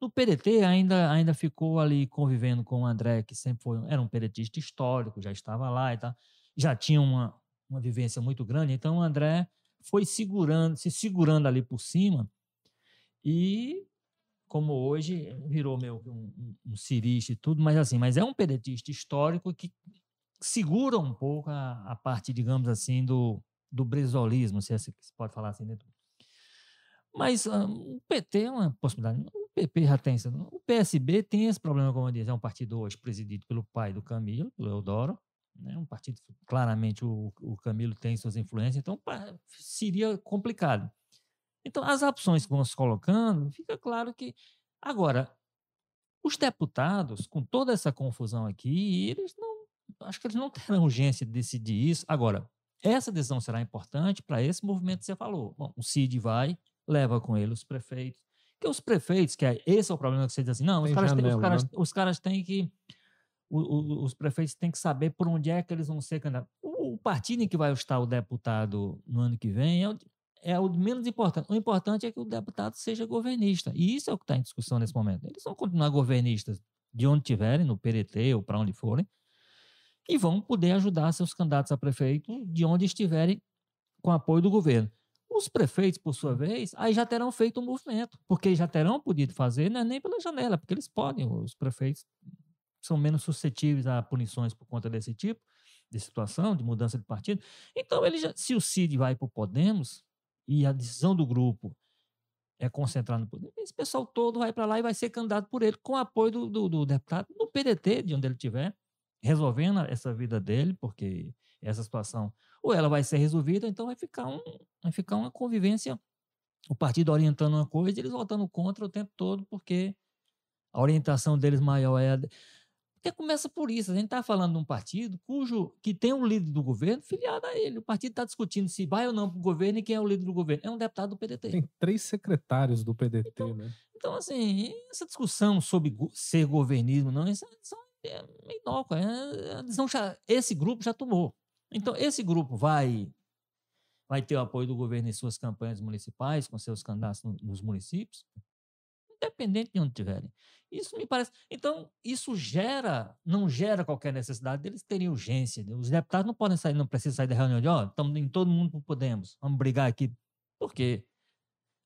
No PDT ainda, ainda ficou ali convivendo com o André, que sempre foi, era um pedetista histórico, já estava lá e tal, já tinha uma, uma vivência muito grande, então o André foi segurando, se segurando ali por cima e como hoje virou meu um, um, cirista e tudo, mas assim, mas é um pedetista histórico que segura um pouco a, a parte, digamos assim, do, do brizolismo, se, é, se pode falar assim dentro. Mas um, o PT é uma possibilidade. O PP já tem O PSB tem esse problema, como eu disse, é um partido hoje presidido pelo pai do Camilo, pelo Eudoro, né? um partido claramente o, o Camilo tem suas influências, então seria complicado. Então, as opções que vão se colocando, fica claro que. Agora, os deputados, com toda essa confusão aqui, eles não. Acho que eles não terão urgência de decidir isso. Agora, essa decisão será importante para esse movimento que você falou. Bom, o CID vai, leva com ele os prefeitos. Que os prefeitos, que é, esse é o problema que você diz assim, não, os caras, janela, têm, os, caras, né? os caras têm que. O, o, os prefeitos têm que saber por onde é que eles vão ser candidatos. O, o partido em que vai estar o deputado no ano que vem é o, é o menos importante. O importante é que o deputado seja governista. E isso é o que está em discussão nesse momento. Eles vão continuar governistas de onde tiverem, no PDT ou para onde forem, e vão poder ajudar seus candidatos a prefeito de onde estiverem com apoio do governo. Os prefeitos, por sua vez, aí já terão feito um movimento, porque já terão podido fazer, não é nem pela janela, porque eles podem, os prefeitos são menos suscetíveis a punições por conta desse tipo de situação, de mudança de partido. Então, ele já, se o Cid vai para o Podemos, e a decisão do grupo é concentrar no poder, esse pessoal todo vai para lá e vai ser candidato por ele, com apoio do, do, do deputado, no PDT, de onde ele estiver, resolvendo essa vida dele, porque essa situação ou ela vai ser resolvida, então vai ficar, um, vai ficar uma convivência, o partido orientando uma coisa e eles votando contra o tempo todo, porque a orientação deles maior é a, porque começa por isso. A gente está falando de um partido cujo que tem um líder do governo filiado a ele. O partido está discutindo se vai ou não para o governo e quem é o líder do governo. É um deputado do PDT. Tem três secretários do PDT, então, né? Então, assim, essa discussão sobre ser governismo, não, essa discussão é meio inócua. É, já, esse grupo já tomou. Então, esse grupo vai vai ter o apoio do governo em suas campanhas municipais, com seus candidatos nos municípios, independente de onde estiverem. Isso me parece. Então, isso gera, não gera qualquer necessidade deles terem urgência. Né? Os deputados não podem sair, não precisam sair da reunião de, ó, oh, estamos em todo mundo podemos, vamos brigar aqui. Por quê?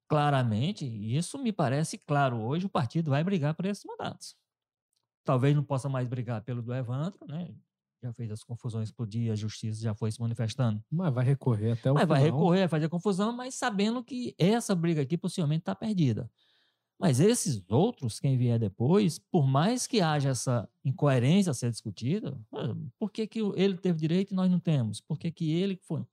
Claramente, isso me parece claro hoje, o partido vai brigar por esses mandatos. Talvez não possa mais brigar pelo do Evandro, né? Já fez as confusões explodir, a justiça já foi se manifestando. Mas vai recorrer até o mas final. vai recorrer, vai fazer confusão, mas sabendo que essa briga aqui possivelmente está perdida. Mas esses outros, quem vier depois, por mais que haja essa incoerência a ser discutida, por que, que ele teve direito e nós não temos? Por que, que ele foi?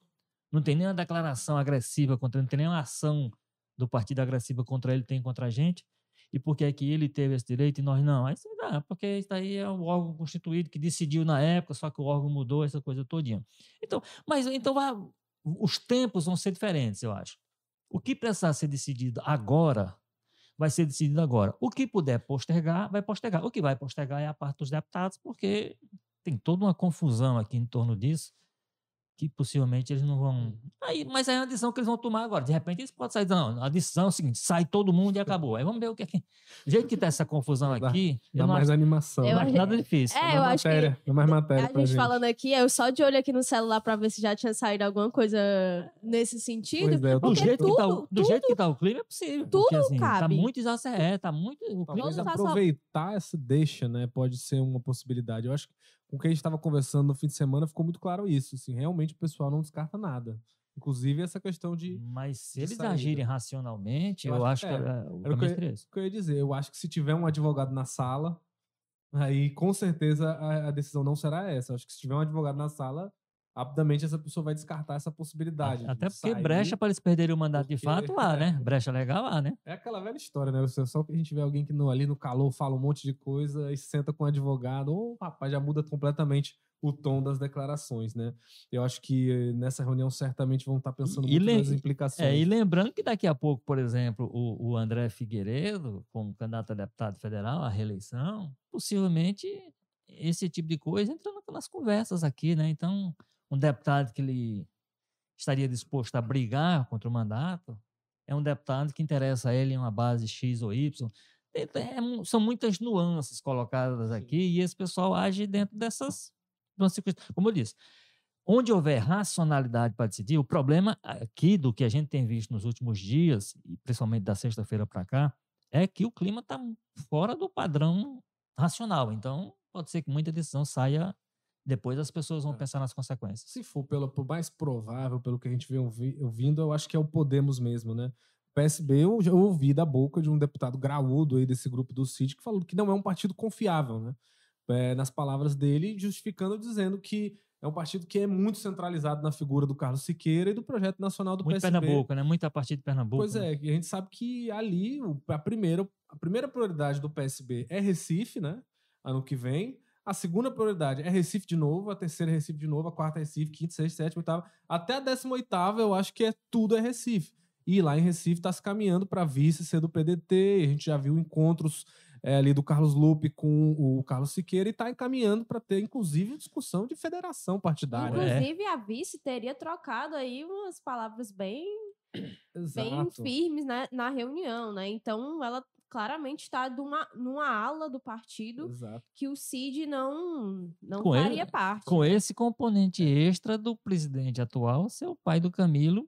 Não tem nenhuma declaração agressiva contra ele, não tem nenhuma ação do partido agressiva contra ele, tem contra a gente. E por que é que ele teve esse direito e nós não? Aí você dá, porque isso daí é o órgão constituído que decidiu na época, só que o órgão mudou essa coisa todinha. Então, mas então os tempos vão ser diferentes, eu acho. O que precisar ser decidido agora, vai ser decidido agora. O que puder postergar, vai postergar. O que vai postergar é a parte dos deputados, porque tem toda uma confusão aqui em torno disso que possivelmente eles não vão. Hum. Aí, mas aí é uma decisão que eles vão tomar agora. De repente eles podem sair. Não, a decisão é o seguinte: sai todo mundo e acabou. Aí vamos ver o que é que. Do jeito que está essa confusão aqui. Dá, dá mais acho, animação. Eu acho nada difícil. É, eu acho matéria, que. Dá mais matéria. A gente, gente, falando aqui, eu só de olho aqui no celular para ver se já tinha saído alguma coisa nesse sentido. É, do, jeito, tudo, que tá, do tudo, jeito que tá o clima é possível. Tudo porque, assim, cabe. Tá muito exacerbado. É, tá muito. O Talvez clima... aproveitar essa deixa, né? Pode ser uma possibilidade. Eu acho que com o que a gente estava conversando no fim de semana, ficou muito claro isso. Assim, realmente o pessoal não descarta nada. Inclusive essa questão de. Mas se eles saída. agirem racionalmente, eu, eu acho, que, é, que é, o era o que, eu, que eu ia dizer. Eu acho que se tiver um advogado na sala, aí com certeza a, a decisão não será essa. Eu acho que se tiver um advogado na sala, rapidamente essa pessoa vai descartar essa possibilidade. Até porque sair, brecha para eles perderem o mandato de fato lá, né? Brecha legal lá, né? É aquela velha história, né? Só que a gente vê alguém que no, ali no calor fala um monte de coisa e senta com o advogado, ou oh, rapaz, já muda completamente o tom das declarações, né? Eu acho que nessa reunião certamente vão estar pensando e, muito nas implicações. É, e lembrando que daqui a pouco, por exemplo, o, o André Figueiredo, como candidato a deputado federal à reeleição, possivelmente esse tipo de coisa entra nas conversas aqui, né? Então, um deputado que ele estaria disposto a brigar contra o mandato é um deputado que interessa a ele em uma base X ou Y. É, são muitas nuances colocadas aqui e esse pessoal age dentro dessas como eu disse, onde houver racionalidade para decidir, o problema aqui do que a gente tem visto nos últimos dias, e principalmente da sexta-feira para cá, é que o clima está fora do padrão racional. Então, pode ser que muita decisão saia depois as pessoas vão é. pensar nas consequências. Se for pelo, pelo mais provável, pelo que a gente vem ouvindo, eu acho que é o Podemos mesmo, né? O PSB eu já ouvi da boca de um deputado graúdo aí desse grupo do CID que falou que não é um partido confiável, né? é, nas palavras dele, justificando, dizendo que é um partido que é muito centralizado na figura do Carlos Siqueira e do projeto nacional do muito PSB. Pernambuco, né? Muita partida de Pernambuco. Pois né? é, e a gente sabe que ali a primeira, a primeira prioridade do PSB é Recife, né? Ano que vem. A segunda prioridade é Recife de novo, a terceira é Recife de novo, a quarta é Recife, quinta, sexta, sétima, oitava. Até a décima oitava eu acho que é tudo é Recife. E lá em Recife está se caminhando para vice ser do PDT. A gente já viu encontros é, ali do Carlos Lupe com o Carlos Siqueira e está encaminhando para ter, inclusive, discussão de federação partidária. Inclusive, é. a vice teria trocado aí umas palavras bem, bem firmes né, na reunião, né? Então, ela claramente está numa, numa ala do partido Exato. que o Cid não, não com faria ele, parte. Com né? esse componente extra do presidente atual, ser o pai do Camilo,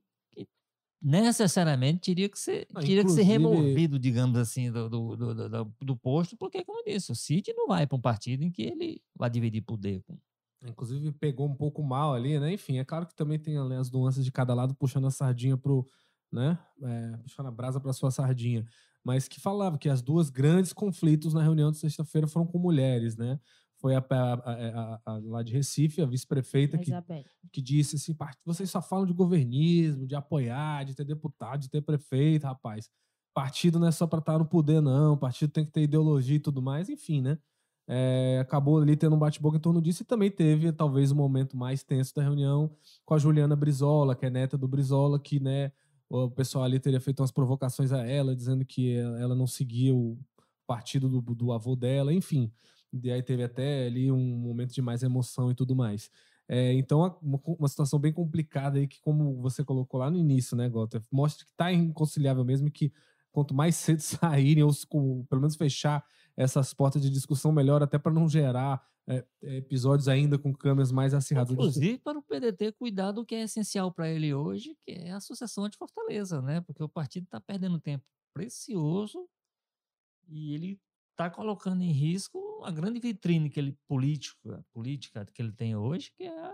necessariamente teria que ser, ah, teria que ser removido, digamos assim, do, do, do, do, do posto, porque, como eu disse, o Cid não vai para um partido em que ele vai dividir poder com. Inclusive, pegou um pouco mal ali, né? Enfim, é claro que também tem as nuances de cada lado puxando a sardinha pro. né? É, puxando a brasa para sua sardinha. Mas que falava que as duas grandes conflitos na reunião de sexta-feira foram com mulheres, né? foi a, a, a, lá de Recife, a vice-prefeita, que, que disse assim: vocês só falam de governismo, de apoiar, de ter deputado, de ter prefeito, rapaz. Partido não é só para estar no poder, não. Partido tem que ter ideologia e tudo mais, enfim, né? É, acabou ali tendo um bate-boca em torno disso e também teve, talvez, o um momento mais tenso da reunião com a Juliana Brizola, que é neta do Brizola, que, né, o pessoal ali teria feito umas provocações a ela, dizendo que ela não seguia o partido do, do avô dela, enfim. E aí teve até ali um momento de mais emoção e tudo mais. É, então, uma, uma, situação bem complicada aí, que como você colocou lá no início, né, Gota, mostra que está inconciliável mesmo que quanto mais cedo saírem, ou pelo menos fechar essas portas de discussão, melhor, até para não gerar é, episódios ainda com câmeras mais acirradas. Inclusive para o PDT cuidar do que é essencial para ele hoje, que é a sucessão de Fortaleza, né? Porque o partido está perdendo tempo precioso e ele está colocando em risco a grande vitrine que ele política, política que ele tem hoje, que é,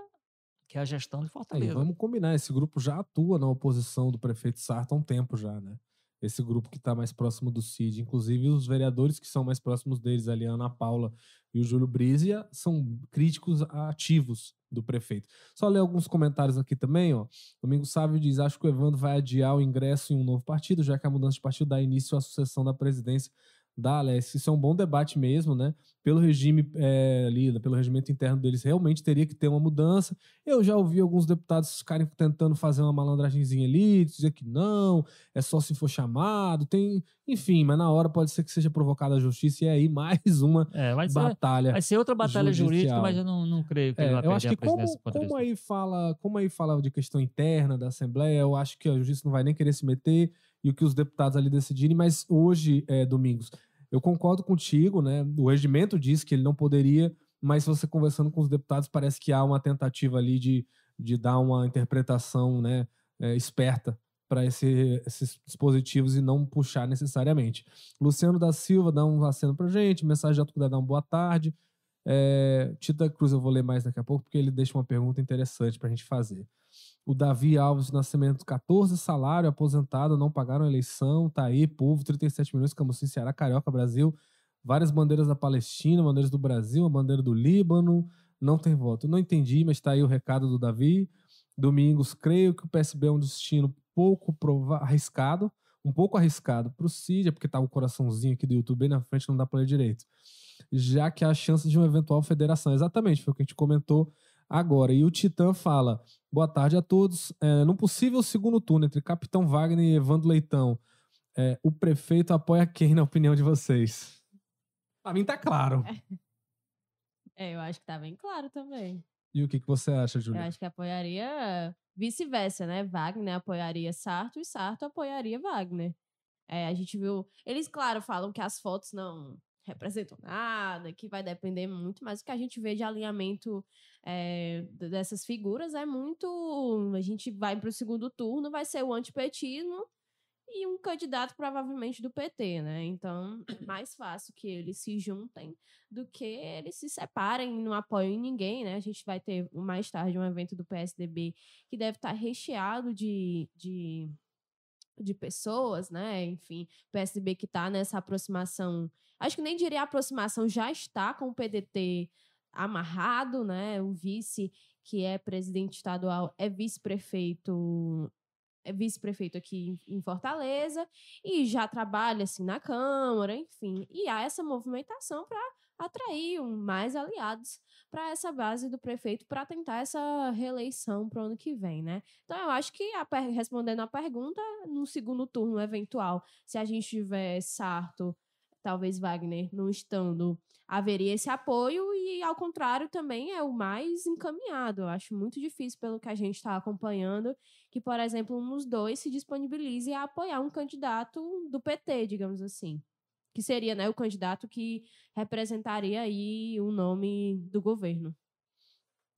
que é a gestão de Fortaleza. Aí, vamos combinar, esse grupo já atua na oposição do prefeito Sarto há um tempo já, né? Esse grupo que está mais próximo do Cid, inclusive os vereadores que são mais próximos deles, ali, a Ana Paula e o Júlio Brizia são críticos ativos do prefeito. Só ler alguns comentários aqui também, ó. Domingo Sávio diz: acho que o Evandro vai adiar o ingresso em um novo partido, já que a mudança de partido dá início à sucessão da presidência da Alessia. Isso é um bom debate mesmo, né? Pelo regime é, ali, pelo regimento interno deles, realmente teria que ter uma mudança. Eu já ouvi alguns deputados ficarem tentando fazer uma malandragemzinha ali, dizer que não, é só se for chamado, tem. Enfim, mas na hora pode ser que seja provocada a justiça e aí mais uma É, vai ser, batalha. vai ser outra batalha jurídica, judicial. mas eu não, não creio que É, ele vai eu acho que como, como aí fala, como aí fala de questão interna da Assembleia, eu acho que a justiça não vai nem querer se meter e o que os deputados ali decidirem, mas hoje, é, Domingos, eu concordo contigo, né? O regimento diz que ele não poderia, mas você conversando com os deputados, parece que há uma tentativa ali de, de dar uma interpretação né, é, esperta para esse, esses dispositivos e não puxar necessariamente. Luciano da Silva dá um aceno pra gente, mensagem de autocuidado uma boa tarde. É, Tita Cruz eu vou ler mais daqui a pouco, porque ele deixa uma pergunta interessante para a gente fazer. O Davi Alves Nascimento, 14 salário, aposentado, não pagaram a eleição, tá aí, povo, 37 milhões, Camusim, Ceará, Carioca, Brasil, várias bandeiras da Palestina, bandeiras do Brasil, a bandeira do Líbano, não tem voto. Não entendi, mas tá aí o recado do Davi. Domingos, creio que o PSB é um destino pouco arriscado, um pouco arriscado pro Cid, é porque tá o coraçãozinho aqui do YouTube bem na frente, não dá pra ler direito. Já que há chance de uma eventual federação. Exatamente, foi o que a gente comentou agora. E o Titã fala: boa tarde a todos. É, no possível segundo turno entre Capitão Wagner e Evandro Leitão, é, o prefeito apoia quem, na opinião de vocês? Pra mim tá claro. É, eu acho que tá bem claro também. E o que, que você acha, Eu Júlia? acho que apoiaria vice-versa, né? Wagner apoiaria Sarto e Sarto apoiaria Wagner. É, a gente viu. Eles, claro, falam que as fotos não representam nada, que vai depender muito, mas o que a gente vê de alinhamento é, dessas figuras é muito. A gente vai para o segundo turno, vai ser o antipetismo e um candidato provavelmente do PT, né? Então é mais fácil que eles se juntem do que eles se separem e não apoiem ninguém, né? A gente vai ter mais tarde um evento do PSDB que deve estar recheado de, de, de pessoas, né? Enfim, o PSDB que está nessa aproximação, acho que nem diria aproximação, já está com o PDT amarrado, né? O vice, que é presidente estadual, é vice-prefeito é vice-prefeito aqui em Fortaleza e já trabalha assim na Câmara, enfim. E há essa movimentação para atrair um- mais aliados para essa base do prefeito para tentar essa reeleição para o ano que vem, né? Então eu acho que a respondendo a pergunta, no segundo turno eventual, se a gente tiver Sarto, talvez Wagner não estando, haveria esse apoio e ao contrário também é o mais encaminhado. Eu acho muito difícil pelo que a gente está acompanhando que, por exemplo, um dos dois se disponibilize a apoiar um candidato do PT, digamos assim. Que seria né, o candidato que representaria aí o nome do governo.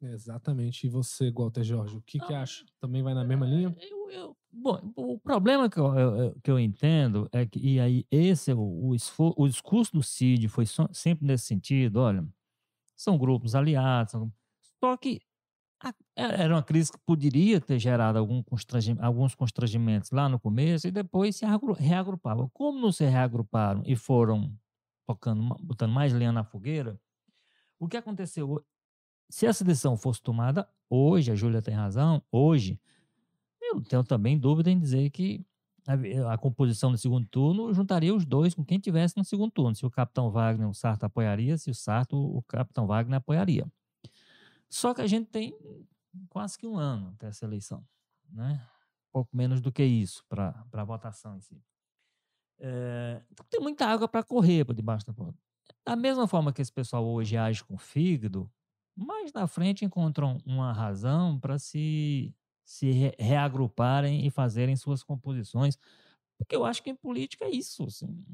Exatamente. E você, Walter Jorge, o que, que acha? Também vai na mesma linha? Eu, eu- bom, o problema que eu, eu- que eu entendo é que, e aí, esse é o, o, esfor- o discurso do Cid foi só- sempre nesse sentido: olha, são grupos aliados, são- só que é- era uma crise que poderia ter gerado algum constrangi- alguns constrangimentos lá no começo e depois se reagru- reagrupavam. Como não se reagruparam e foram tocando, botando mais lenha na fogueira, o que aconteceu? Se essa decisão fosse tomada hoje, a Júlia tem razão, hoje, eu tenho também dúvida em dizer que a, a composição do segundo turno juntaria os dois com quem tivesse no segundo turno. Se o capitão Wagner, o Sarto apoiaria, se o Sarto, o capitão Wagner apoiaria. Só que a gente tem quase que um ano até essa eleição, né? Pouco menos do que isso para a votação em si. É, então tem muita água para correr por debaixo da ponte. Da mesma forma que esse pessoal hoje age com fígado, mais na frente encontram uma razão para se, se re- reagruparem e fazerem suas composições. Porque eu acho que em política é isso. assim.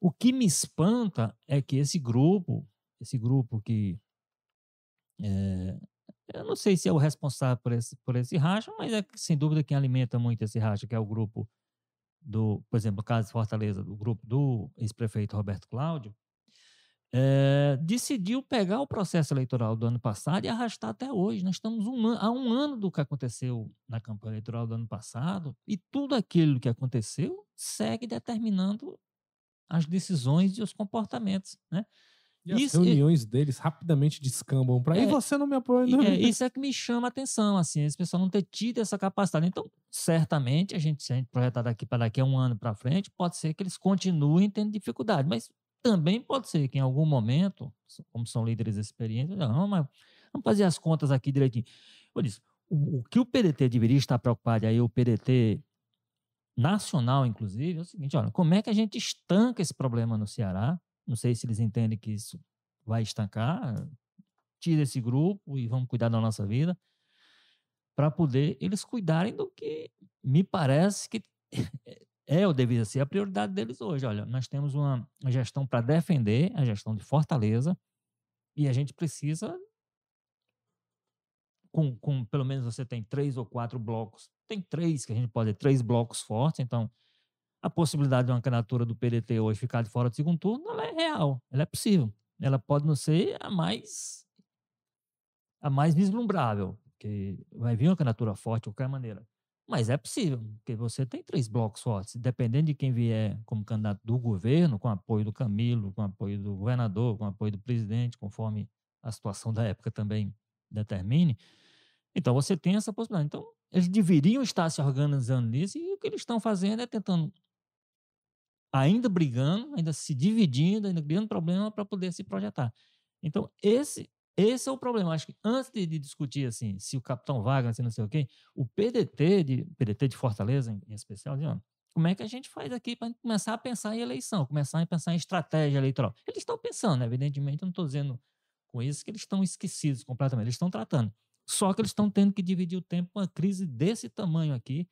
O que me espanta é que esse grupo, esse grupo que. É, eu não sei se é o responsável por esse, por esse racha, mas é sem dúvida quem alimenta muito esse racha, que é o grupo do, por exemplo, no caso de Fortaleza, do grupo do ex-prefeito Roberto Cláudio, eh, decidiu pegar o processo eleitoral do ano passado e arrastar até hoje. Nós estamos um há um ano do que aconteceu na campanha eleitoral do ano passado e tudo aquilo que aconteceu segue determinando as decisões e os comportamentos. Né? E as Isso- reuniões deles rapidamente descambam pra. E É, você não me apoia E, no é, isso é que me chama a atenção, assim, esse pessoal não ter tido essa capacidade. Então, certamente, a gente, se a gente projetar daqui para daqui a um ano para frente, pode ser que eles continuem tendo dificuldade, mas também pode ser que em algum momento, como são líderes experientes, não, mas vamos fazer as contas aqui direitinho. Eu disse, o, o que o PDT deveria estar preocupado, e aí o PDT nacional, inclusive, é o seguinte, olha, como é que a gente estanca esse problema no Ceará? Não sei se eles entendem que isso vai estancar, tira esse grupo e vamos cuidar da nossa vida, para poder eles cuidarem do que me parece que é ou deveria ser a prioridade deles hoje. Olha, nós temos uma, gestão para defender, a gestão de Fortaleza, e a gente precisa, com, com pelo menos você tem três ou quatro blocos, tem três que a gente pode ter, três blocos fortes, então a possibilidade de uma candidatura do PDT hoje ficar de fora do segundo turno, ela é real, ela é possível. Ela pode não ser a mais a mais vislumbrável, porque vai vir uma candidatura forte de qualquer maneira. Mas é possível, porque você tem três blocos fortes. Dependendo de quem vier como candidato do governo, com apoio do Camilo, com apoio do governador, com apoio do presidente, conforme a situação da época também determine. Então você tem essa possibilidade. Então, eles deveriam estar se organizando nisso, e o que eles estão fazendo é tentando ainda brigando, ainda se dividindo, ainda criando problema para poder se projetar. Então, esse esse é o problema. Acho que antes de, de discutir assim, se o Capitão Wagner, se não sei o quê, o PDT de, PDT de Fortaleza, em, em especial, dizendo, como é que a gente faz aqui para começar a pensar em eleição, começar a pensar em estratégia eleitoral? Eles estão pensando, evidentemente, eu não estou dizendo com isso que eles estão esquecidos completamente, eles estão tratando. Só que eles estão tendo que dividir o tempo com uma crise desse tamanho aqui,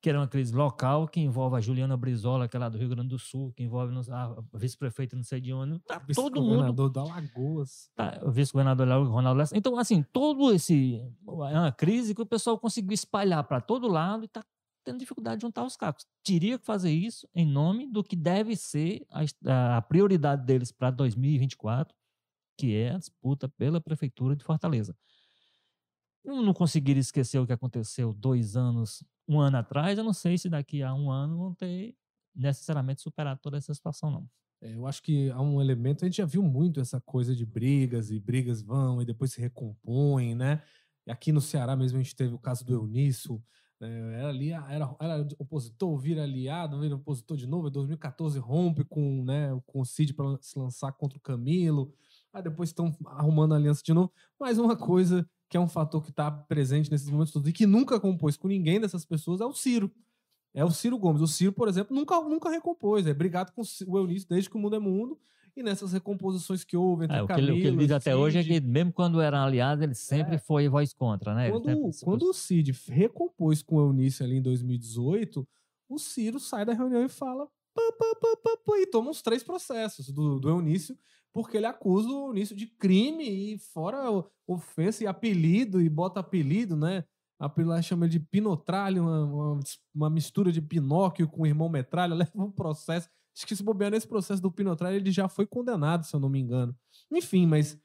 que era uma crise local, que envolve a Juliana Brizola, que é lá do Rio Grande do Sul, que envolve a vice-prefeita não sei de onde. Tá todo mundo Vice-governador da Lagoas. Tá, o vice-governador Ronaldo Lessa. Então, assim, todo esse. É uma crise que o pessoal conseguiu espalhar para todo lado e está tendo dificuldade de juntar os cacos. Teria que fazer isso em nome do que deve ser a, a prioridade deles para 2024, que é a disputa pela Prefeitura de Fortaleza. Não não conseguiram esquecer o que aconteceu dois anos, um ano atrás. Eu não sei se daqui a um ano vão ter necessariamente superado toda essa situação, não. É, eu acho que há um elemento, a gente já viu muito essa coisa de brigas, e brigas vão, e depois se recompõem, né? Aqui no Ceará mesmo a gente teve o caso do Eunício, né? era, ali, era, era opositor, vira aliado, vira opositor de novo, em 2014 rompe com, né, com o Cid para se lançar contra o Camilo, aí depois estão arrumando aliança de novo. Mais uma coisa que é um fator que está presente nesses momentos todos e que nunca compôs com ninguém dessas pessoas é o Ciro. É o Ciro Gomes. O Ciro, por exemplo, nunca, nunca recompôs. É brigado com o Eunício desde que o mundo é mundo. E nessas recomposições que houve entre É, o, que ele, o que ele Camilo, diz até hoje é que, mesmo quando era aliado, ele sempre É. foi voz contra, né? Quando, sempre se quando o Cid recompôs com o Eunício ali em 2018, o Ciro sai da reunião e fala pá, pá, pá, e toma uns três processos do, do Eunício, porque ele acusa o Eunício de crime e fora ofensa e apelido, e bota apelido, né? Apelido lá chama ele de Pinotralho, uma, uma, uma mistura de Pinóquio com o irmão Metralha, leva um processo. Acho que se bobear nesse processo do Pinotralho, ele já foi condenado, se eu não me engano. Enfim, mas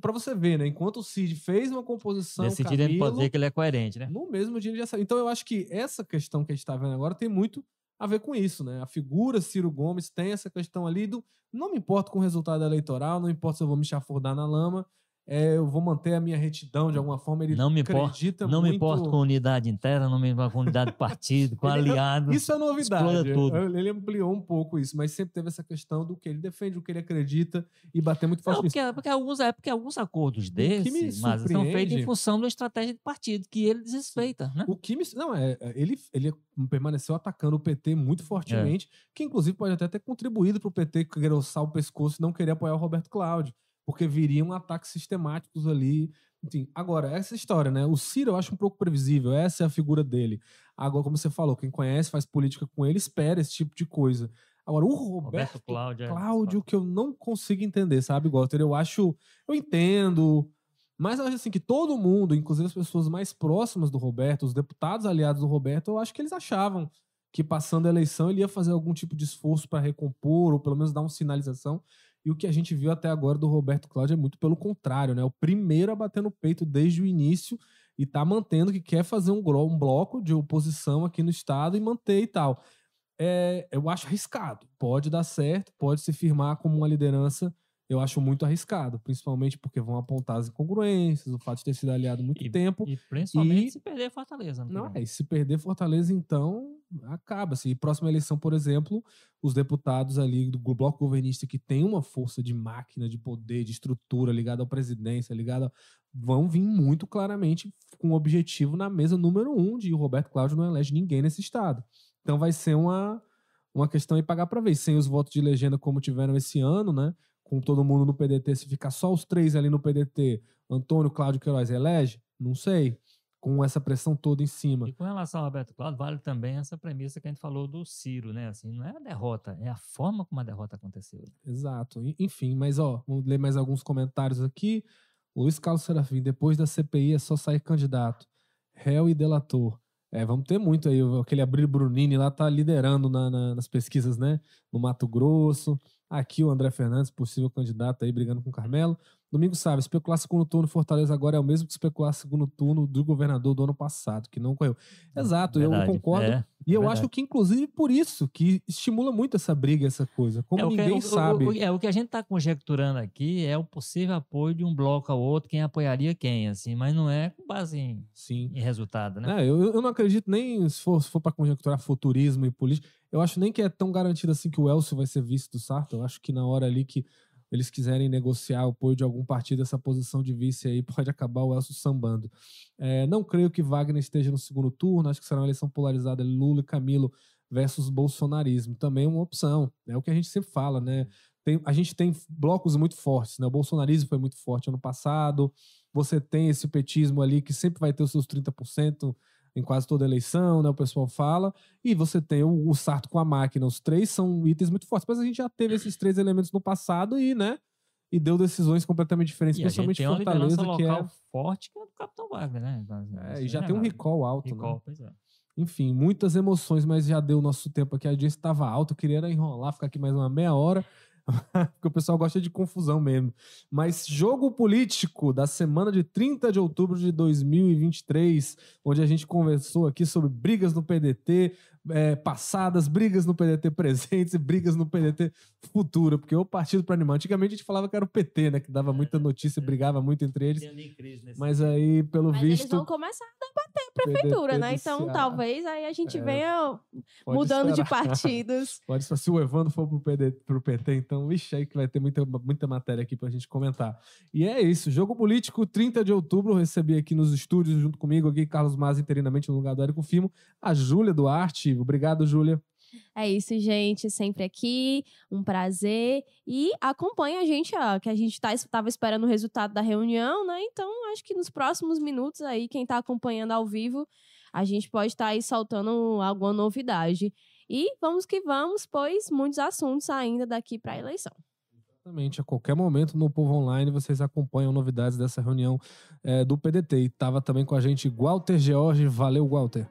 pra você ver, né? Enquanto o Cid fez uma composição. Nesse sentido, a gente pode Camilo, dizer que ele é coerente, né? no mesmo dia ele já saiu. Então eu acho que essa questão que a gente está vendo agora tem muito a ver com isso, né? A figura Ciro Gomes tem essa questão ali do não me importo com o resultado eleitoral, não importa se eu vou me chafurdar na lama, é, eu vou manter a minha retidão de alguma forma. Ele Não me importo- acredita Não muito... me importo com unidade interna, não me importo com unidade de partido, com Ele- aliado. Isso é novidade. Tudo. Ele ampliou um pouco isso, mas sempre teve essa questão do que ele defende, o que ele acredita e bater muito forte Não, porque, porque, alguns, é porque alguns acordos desses mas são feitos em função da estratégia de partido, que ele desrespeita, né? O que me, não é, é, ele ele permaneceu atacando o PT muito fortemente, que inclusive pode até ter contribuído para o PT grossar o pescoço e não querer apoiar o Roberto Cláudio, porque viriam ataques sistemáticos ali. Enfim, agora essa história, né? O Ciro eu acho um pouco previsível, essa é a figura dele. Agora, como você falou, quem conhece, faz política com ele, espera esse tipo de coisa. Agora, o Roberto, Roberto Cláudio. é- Cláudio que eu não consigo entender, sabe, Walter? Eu acho, eu entendo, mas eu acho assim que todo mundo, inclusive as pessoas mais próximas do Roberto, os deputados aliados do Roberto, eu acho que eles achavam que passando a eleição ele ia fazer algum tipo de esforço para recompor ou pelo menos dar uma sinalização. E o que a gente viu até agora do Roberto Cláudio é muito pelo contrário, né? O primeiro a bater no peito desde o início e tá mantendo que quer fazer um, um bloco de oposição aqui no estado e manter e tal é, eu acho arriscado. Pode dar certo, pode se firmar como uma liderança eu acho muito arriscado, principalmente porque vão apontar as incongruências, o fato de ter sido aliado muito tempo. E principalmente E- se perder Fortaleza. Não, final. é, e se perder Fortaleza, então acaba-se. E próxima eleição, por exemplo, os deputados ali do bloco governista que tem uma força de máquina, de poder, de estrutura ligada à presidência, ligada. vão vir muito claramente com o objetivo na mesa número um de o Roberto Cláudio não elege ninguém nesse estado. Então vai ser uma, uma questão aí pagar para ver. Sem os votos de legenda como tiveram esse ano, né? Com todo mundo no PDT, se ficar só os três ali no PDT, Antônio Cláudio Queiroz elege? Não sei. Com essa pressão toda em cima. E com relação ao Roberto Cláudio, vale também essa premissa que a gente falou do Ciro, né? Assim, não é a derrota, é a forma como a derrota aconteceu. Exato. Enfim, mas ó, vamos ler mais alguns comentários aqui. Luiz Carlos Serafim, depois da CPI é só sair candidato. Réu e delator. É, vamos ter muito aí. Aquele Abril Brunini lá tá liderando na- na- nas pesquisas, né? No Mato Grosso. Aqui o André Fernandes, possível candidato aí, brigando com o Carmelo. Domingo sabe, especular segundo turno Fortaleza agora é o mesmo que especular segundo turno do governador do ano passado, que não correu. Exato, eu Verdade, concordo. é, e eu verdade. acho que, inclusive, por isso que estimula muito essa briga, essa coisa. Como É, que- ninguém o- o- sabe. O, é, o que a gente está conjecturando aqui é o possível apoio de um bloco ao outro, quem apoiaria quem, assim, mas não é com base em, Sim. em resultado, né? É, eu, eu não acredito nem se for, se for para conjecturar futurismo e política. Eu acho nem que é tão garantido assim que o Elcio vai ser vice do Sarto. Eu acho que na hora ali que eles quiserem negociar o apoio de algum partido, essa posição de vice aí pode acabar o Elcio sambando. É, não creio que Wagner esteja no segundo turno. Acho que será uma eleição polarizada Lula e Camilo versus bolsonarismo. Também é uma opção. É o que a gente sempre fala, né? Tem- a gente tem blocos muito fortes, né? O bolsonarismo foi muito forte ano passado. Você tem esse petismo ali que sempre vai ter os seus 30% em quase toda eleição, né? O pessoal fala. E você tem o, o Sarto com a máquina. Os três são itens muito fortes. Mas a gente já teve esses três elementos no passado e, né? E deu decisões completamente diferentes, E a gente principalmente tem uma Fortaleza, liderança que local é. forte, que é do Capitão Wagner, né? é, e já é tem um recall alto, né? Recall, pois é. Enfim, muitas emoções, mas já deu o nosso tempo aqui. A audiência estava alta, eu queria enrolar, ficar aqui mais uma meia hora, porque o pessoal gosta de confusão mesmo. Mas jogo político da semana de 30 de outubro de 2023, onde a gente conversou aqui sobre brigas no PDT é, passadas, brigas no PDT presentes e brigas no PDT futuro, porque o partido para animar. Antigamente a gente falava que era o PT, né? Que dava muita notícia, brigava muito entre eles. Mas aí, pelo Mas eles visto. vão começar a debater a prefeitura, PDT né? Então talvez aí a gente É, venha mudando de esperar. partidos. Pode ser, se o Evandro for pro, PD, pro PT, então, vixe, aí que vai ter muita, muita matéria aqui pra gente comentar. E é isso, jogo político, 30 de outubro, recebi aqui nos estúdios, junto comigo, aqui, Carlos Mas, interinamente no lugar do Érico Firmo, a Júlia Duarte. Obrigado, Júlia. É isso, gente. Sempre aqui. Um prazer. E acompanha a gente, ó, que a gente tá, tava esperando o resultado da reunião, né? Então, acho que nos próximos minutos aí, quem tá acompanhando ao vivo, a gente pode estar aí soltando alguma novidade. E vamos que vamos, pois muitos assuntos ainda daqui para a eleição. Exatamente, a qualquer momento no Povo Online vocês acompanham novidades dessa reunião eh, do PDT. E tava também com a gente Walter George. Valeu, Walter.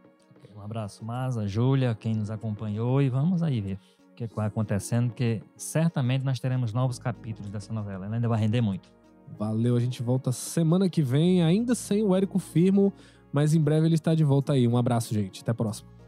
Um abraço, Masa, Júlia, quem nos acompanhou, e vamos aí ver o que vai acontecendo, porque certamente nós teremos novos capítulos dessa novela. Ela ainda vai render muito. Valeu, a gente volta semana que vem, ainda sem o Érico Firmo, mas em breve ele está de volta aí. Um abraço, gente. Até a próxima.